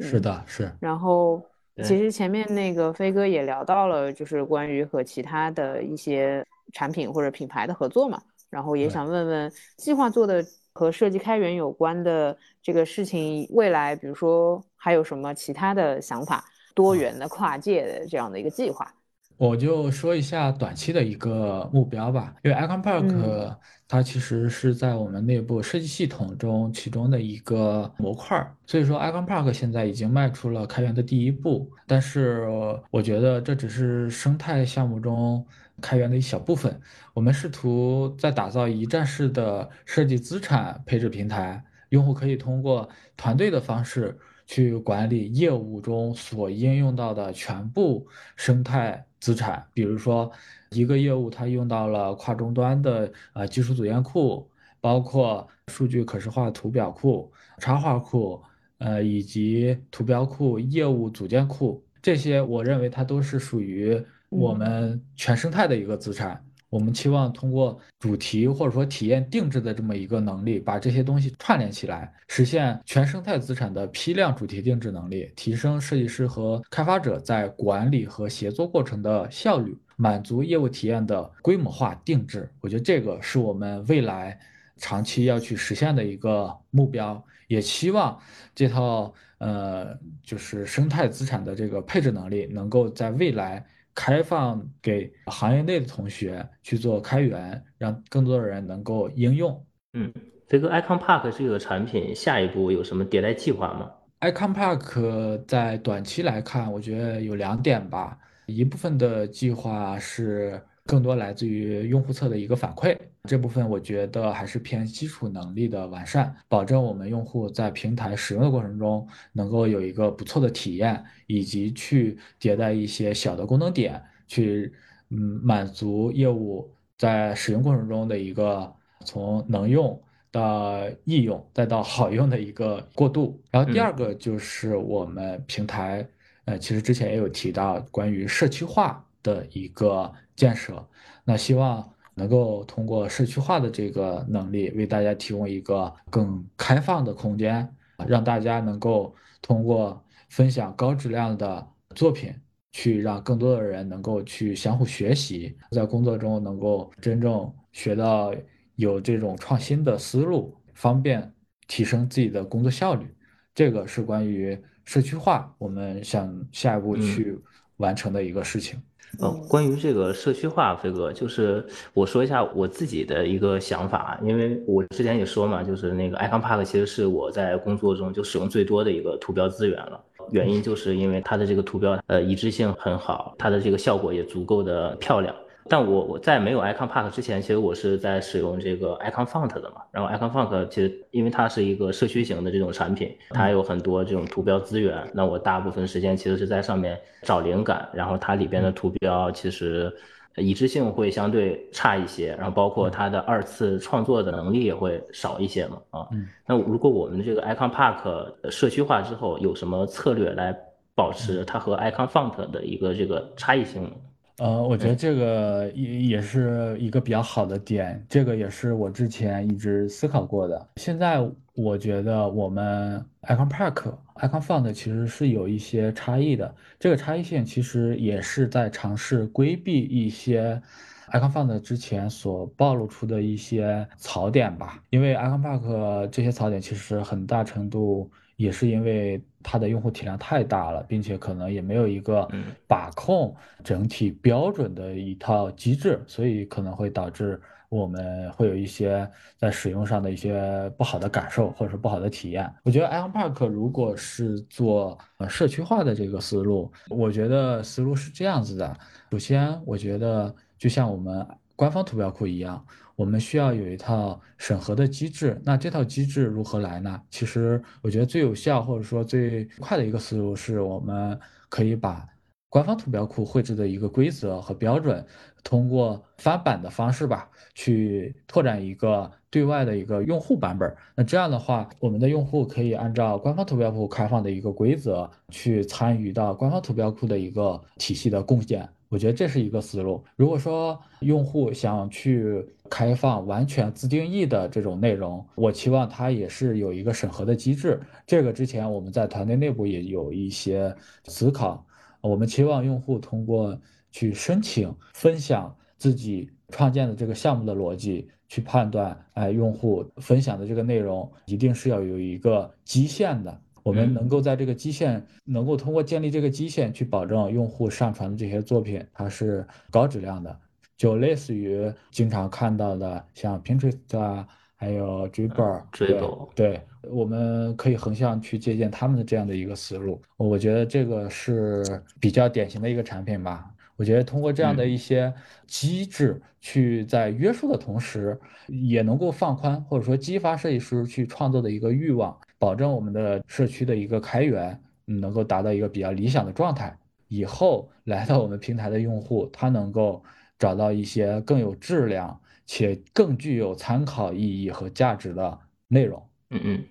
B: 是的，是。
A: 然后。其实前面那个飞哥也聊到了，就是关于和其他的一些产品或者品牌的合作嘛，然后也想问问，计划做的和设计开源有关的这个事情，未来比如说还有什么其他的想法，多元的跨界的这样的一个计划？
B: 我就说一下短期的一个目标吧，因为 Icon Park 它其实是在我们内部设计系统中其中的一个模块，所以说 Icon Park 现在已经迈出了开源的第一步，但是我觉得这只是生态项目中开源的一小部分，我们试图在打造一站式的设计资产配置平台，用户可以通过团队的方式。去管理业务中所应用到的全部生态资产，比如说一个业务它用到了跨终端的呃技术组件库，包括数据可视化图表库、插画库，呃以及图标库、业务组件库，这些我认为它都是属于我们全生态的一个资产。我们期望通过主题或者说体验定制的这么一个能力，把这些东西串联起来，实现全生态资产的批量主题定制能力，提升设计师和开发者在管理和协作过程的效率，满足业务体验的规模化定制。我觉得这个是我们未来长期要去实现的一个目标，也期望这套呃就是生态资产的这个配置能力能够在未来。开放给行业内的同学去做开源，让更多的人能够应用。
C: 嗯，飞哥，Icon Park 这个产品下一步有什么迭代计划吗
B: ？Icon Park 在短期来看，我觉得有两点吧，一部分的计划是。更多来自于用户侧的一个反馈，这部分我觉得还是偏基础能力的完善，保证我们用户在平台使用的过程中能够有一个不错的体验，以及去迭代一些小的功能点，去嗯满足业务在使用过程中的一个从能用到易用再到好用的一个过渡。然后第二个就是我们平台，呃，其实之前也有提到关于社区化的一个。建设，那希望能够通过社区化的这个能力，为大家提供一个更开放的空间，让大家能够通过分享高质量的作品，去让更多的人能够去相互学习，在工作中能够真正学到有这种创新的思路，方便提升自己的工作效率。这个是关于社区化，我们想下一步去完成的一个事情。
C: 呃，关于这个社区化，飞哥，就是我说一下我自己的一个想法，因为我之前也说嘛，就是那个 Icon Park 其实是我在工作中就使用最多的一个图标资源了，原因就是因为它的这个图标呃一致性很好，它的这个效果也足够的漂亮。但我我在没有 Icon Park 之前，其实我是在使用这个 Icon Font 的嘛。然后 Icon Font 其实因为它是一个社区型的这种产品，它有很多这种图标资源。那我大部分时间其实是在上面找灵感。然后它里边的图标其实一致性会相对差一些，然后包括它的二次创作的能力也会少一些嘛。啊，那如果我们的这个 Icon Park 社区化之后，有什么策略来保持它和 Icon Font 的一个这个差异性？
B: 呃，我觉得这个也也是一个比较好的点，这个也是我之前一直思考过的。现在我觉得我们 Icon Park、Icon Fund 其实是有一些差异的，这个差异性其实也是在尝试规避一些 Icon Fund 之前所暴露出的一些槽点吧。因为 Icon Park 这些槽点其实很大程度也是因为。它的用户体量太大了，并且可能也没有一个把控整体标准的一套机制，所以可能会导致我们会有一些在使用上的一些不好的感受，或者是不好的体验。我觉得 Icon Park 如果是做呃社区化的这个思路，我觉得思路是这样子的：首先，我觉得就像我们官方图标库一样。我们需要有一套审核的机制，那这套机制如何来呢？其实我觉得最有效或者说最快的一个思路是，我们可以把官方图标库绘制的一个规则和标准，通过翻版的方式吧，去拓展一个对外的一个用户版本。那这样的话，我们的用户可以按照官方图标库开放的一个规则，去参与到官方图标库的一个体系的共建。我觉得这是一个思路。如果说用户想去开放完全自定义的这种内容，我期望它也是有一个审核的机制。这个之前我们在团队内部也有一些思考。我们期望用户通过去申请分享自己创建的这个项目的逻辑，去判断，哎，用户分享的这个内容一定是要有一个基线的。我们能够在这个基线，能够通过建立这个基线去保证用户上传的这些作品它是高质量的，就类似于经常看到的像 Pinterest 啊，还有 Dribble，对对，我们可以横向去借鉴他们的这样的一个思路，我觉得这个是比较典型的一个产品吧。我觉得通过这样的一些机制，去在约束的同时，也能够放宽或者说激发设计师去创作的一个欲望，保证我们的社区的一个开源能够达到一个比较理想的状态。以后来到我们平台的用户，他能够找到一些更有质量且更具有参考意义和价值的内容。
C: 嗯嗯，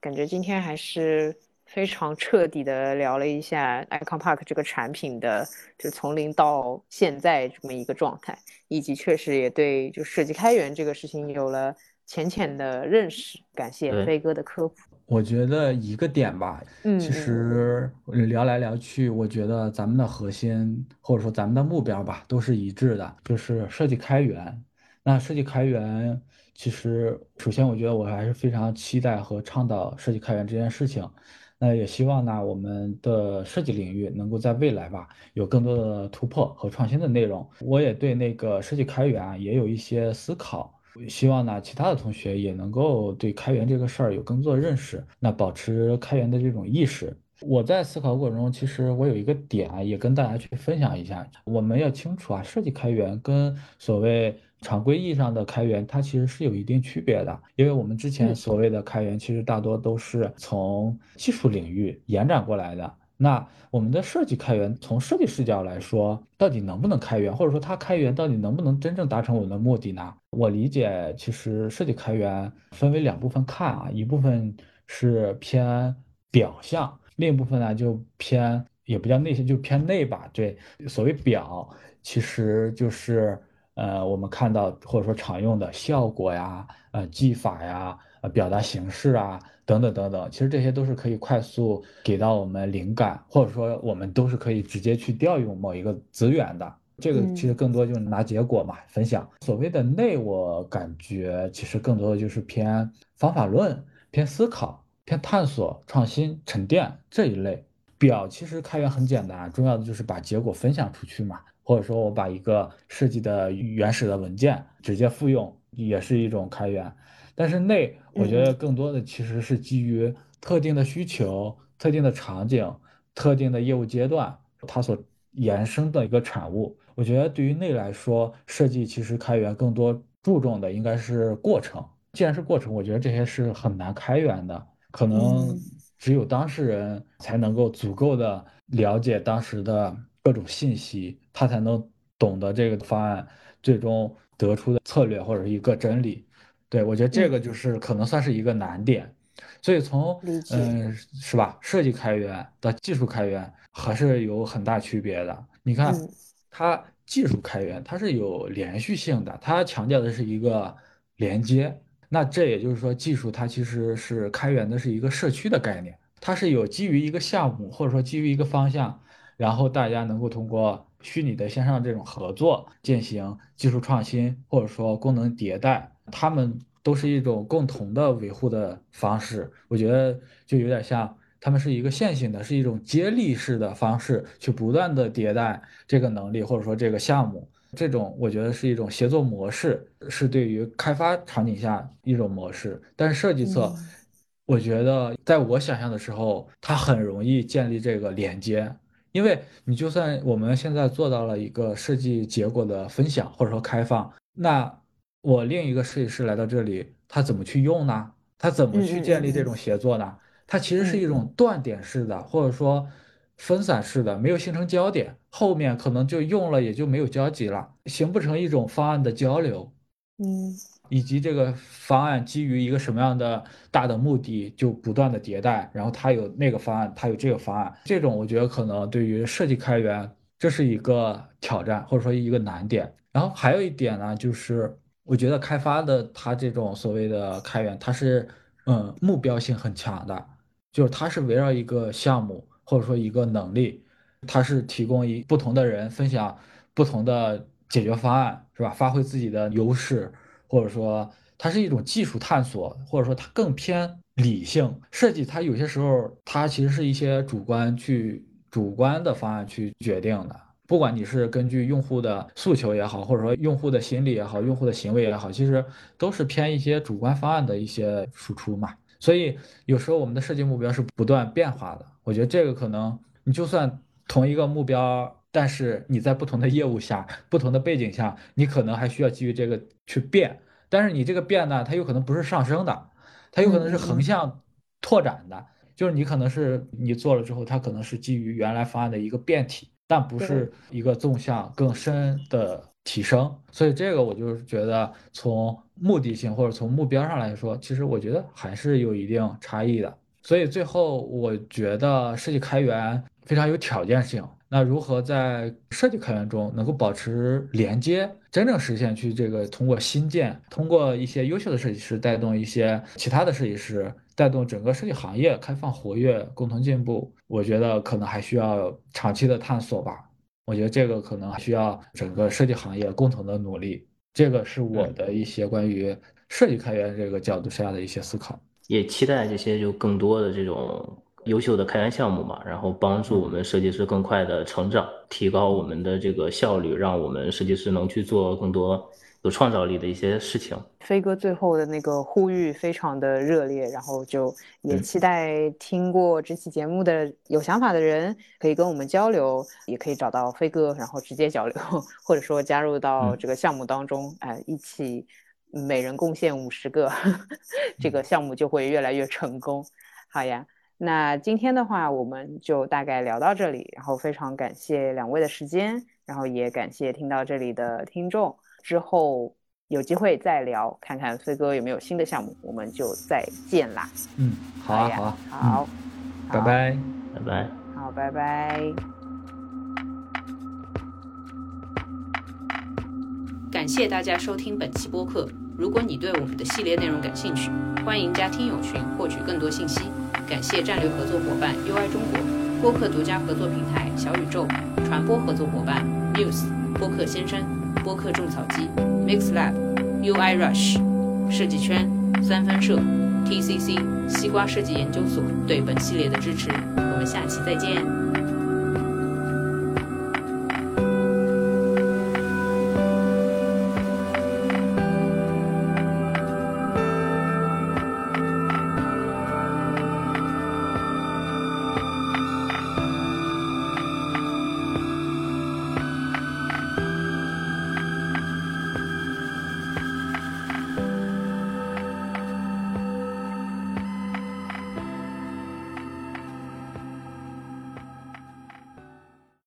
A: 感觉今天还是。非常彻底的聊了一下 Icon Park 这个产品的，就从零到现在这么一个状态，以及确实也对就设计开源这个事情有了浅浅的认识。感谢飞哥的科普。
B: 我觉得一个点吧，嗯，其实聊来聊去，我觉得咱们的核心或者说咱们的目标吧，都是一致的，就是设计开源。那设计开源，其实首先我觉得我还是非常期待和倡导设计开源这件事情。那也希望呢，我们的设计领域能够在未来吧，有更多的突破和创新的内容。我也对那个设计开源啊，也有一些思考。希望呢，其他的同学也能够对开源这个事儿有更多的认识，那保持开源的这种意识。我在思考过程中，其实我有一个点啊，也跟大家去分享一下。我们要清楚啊，设计开源跟所谓。常规意义上的开源，它其实是有一定区别的，因为我们之前所谓的开源，其实大多都是从技术领域延展过来的。那我们的设计开源，从设计视角来说，到底能不能开源，或者说它开源到底能不能真正达成我们的目的呢？我理解，其实设计开源分为两部分看啊，一部分是偏表象，另一部分呢就偏也不叫内心，就偏内吧。对，所谓表，其实就是。呃，我们看到或者说常用的效果呀、呃技法呀、呃表达形式啊等等等等，其实这些都是可以快速给到我们灵感，或者说我们都是可以直接去调用某一个资源的。这个其实更多就是拿结果嘛分享。所谓的内，我感觉其实更多的就是偏方法论、偏思考、偏探索、创新、沉淀这一类。表其实开源很简单，重要的就是把结果分享出去嘛。或者说我把一个设计的原始的文件直接复用，也是一种开源。但是内，我觉得更多的其实是基于特定的需求、特定的场景、特定的业务阶段，它所延伸的一个产物。我觉得对于内来说，设计其实开源更多注重的应该是过程。既然是过程，我觉得这些是很难开源的，可能只有当事人才能够足够的了解当时的。各种信息，他才能懂得这个方案最终得出的策略或者一个真理。对我觉得这个就是可能算是一个难点。所以从嗯是吧，设计开源到技术开源还是有很大区别的。你看，它技术开源它是有连续性的，它强调的是一个连接。那这也就是说，技术它其实是开源的是一个社区的概念，它是有基于一个项目或者说基于一个方向。然后大家能够通过虚拟的线上这种合作进行技术创新，或者说功能迭代，他们都是一种共同的维护的方式。我觉得就有点像，他们是一个线性的，是一种接力式的方式，去不断的迭代这个能力，或者说这个项目。这种我觉得是一种协作模式，是对于开发场景下一种模式。但是设计侧，我觉得在我想象的时候，它很容易建立这个连接。因为你就算我们现在做到了一个设计结果的分享或者说开放，那我另一个设计师来到这里，他怎么去用呢？他怎么去建立这种协作呢？它其实是一种断点式的，或者说分散式的，没有形成焦点，后面可能就用了也就没有交集了，形不成一种方案的交流。
A: 嗯。
B: 以及这个方案基于一个什么样的大的目的，就不断的迭代，然后它有那个方案，它有这个方案，这种我觉得可能对于设计开源这是一个挑战，或者说一个难点。然后还有一点呢，就是我觉得开发的它这种所谓的开源，它是嗯目标性很强的，就是它是围绕一个项目或者说一个能力，它是提供一不同的人分享不同的解决方案，是吧？发挥自己的优势。或者说它是一种技术探索，或者说它更偏理性设计，它有些时候它其实是一些主观去主观的方案去决定的。不管你是根据用户的诉求也好，或者说用户的心理也好，用户的行为也好，其实都是偏一些主观方案的一些输出嘛。所以有时候我们的设计目标是不断变化的。我觉得这个可能你就算同一个目标，但是你在不同的业务下、不同的背景下，你可能还需要基于这个去变。但是你这个变呢，它有可能不是上升的，它有可能是横向拓展的。就是你可能是你做了之后，它可能是基于原来方案的一个变体。但不是一个纵向更深的提升，所以这个我就是觉得从目的性或者从目标上来说，其实我觉得还是有一定差异的。所以最后我觉得设计开源非常有条件性。那如何在设计开源中能够保持连接，真正实现去这个通过新建，通过一些优秀的设计师带动一些其他的设计师？带动整个设计行业开放活跃、共同进步，我觉得可能还需要长期的探索吧。我觉得这个可能还需要整个设计行业共同的努力。这个是我的一些关于设计开源这个角度下的一些思考。
C: 也期待这些就更多的这种优秀的开源项目嘛，然后帮助我们设计师更快的成长，提高我们的这个效率，让我们设计师能去做更多。有创造力的一些事情，
A: 飞哥最后的那个呼吁非常的热烈，然后就也期待听过这期节目的有想法的人可以跟我们交流，也可以找到飞哥，然后直接交流，(laughs) 或者说加入到这个项目当中，哎，一起每人贡献五十个，(laughs) 这个项目就会越来越成功。好呀，那今天的话我们就大概聊到这里，然后非常感谢两位的时间，然后也感谢听到这里的听众。之后有机会再聊，看看飞哥有没有新的项目，我们就再见啦。
B: 嗯，好啊，好
A: 啊，好，
B: 拜拜，
C: 拜拜，
A: 好，拜拜。感谢大家收听本期播客。如果你对我们的系列内容感兴趣，欢迎加听友群获取更多信息。感谢战略合作伙伴 UI 中国播客独家合作平台小宇宙传播合作伙伴 News 播客先生。播客种草机，MixLab、UI Rush、设计圈、三分社、TCC、西瓜设计研究所对本系列的支持，我们下期再见。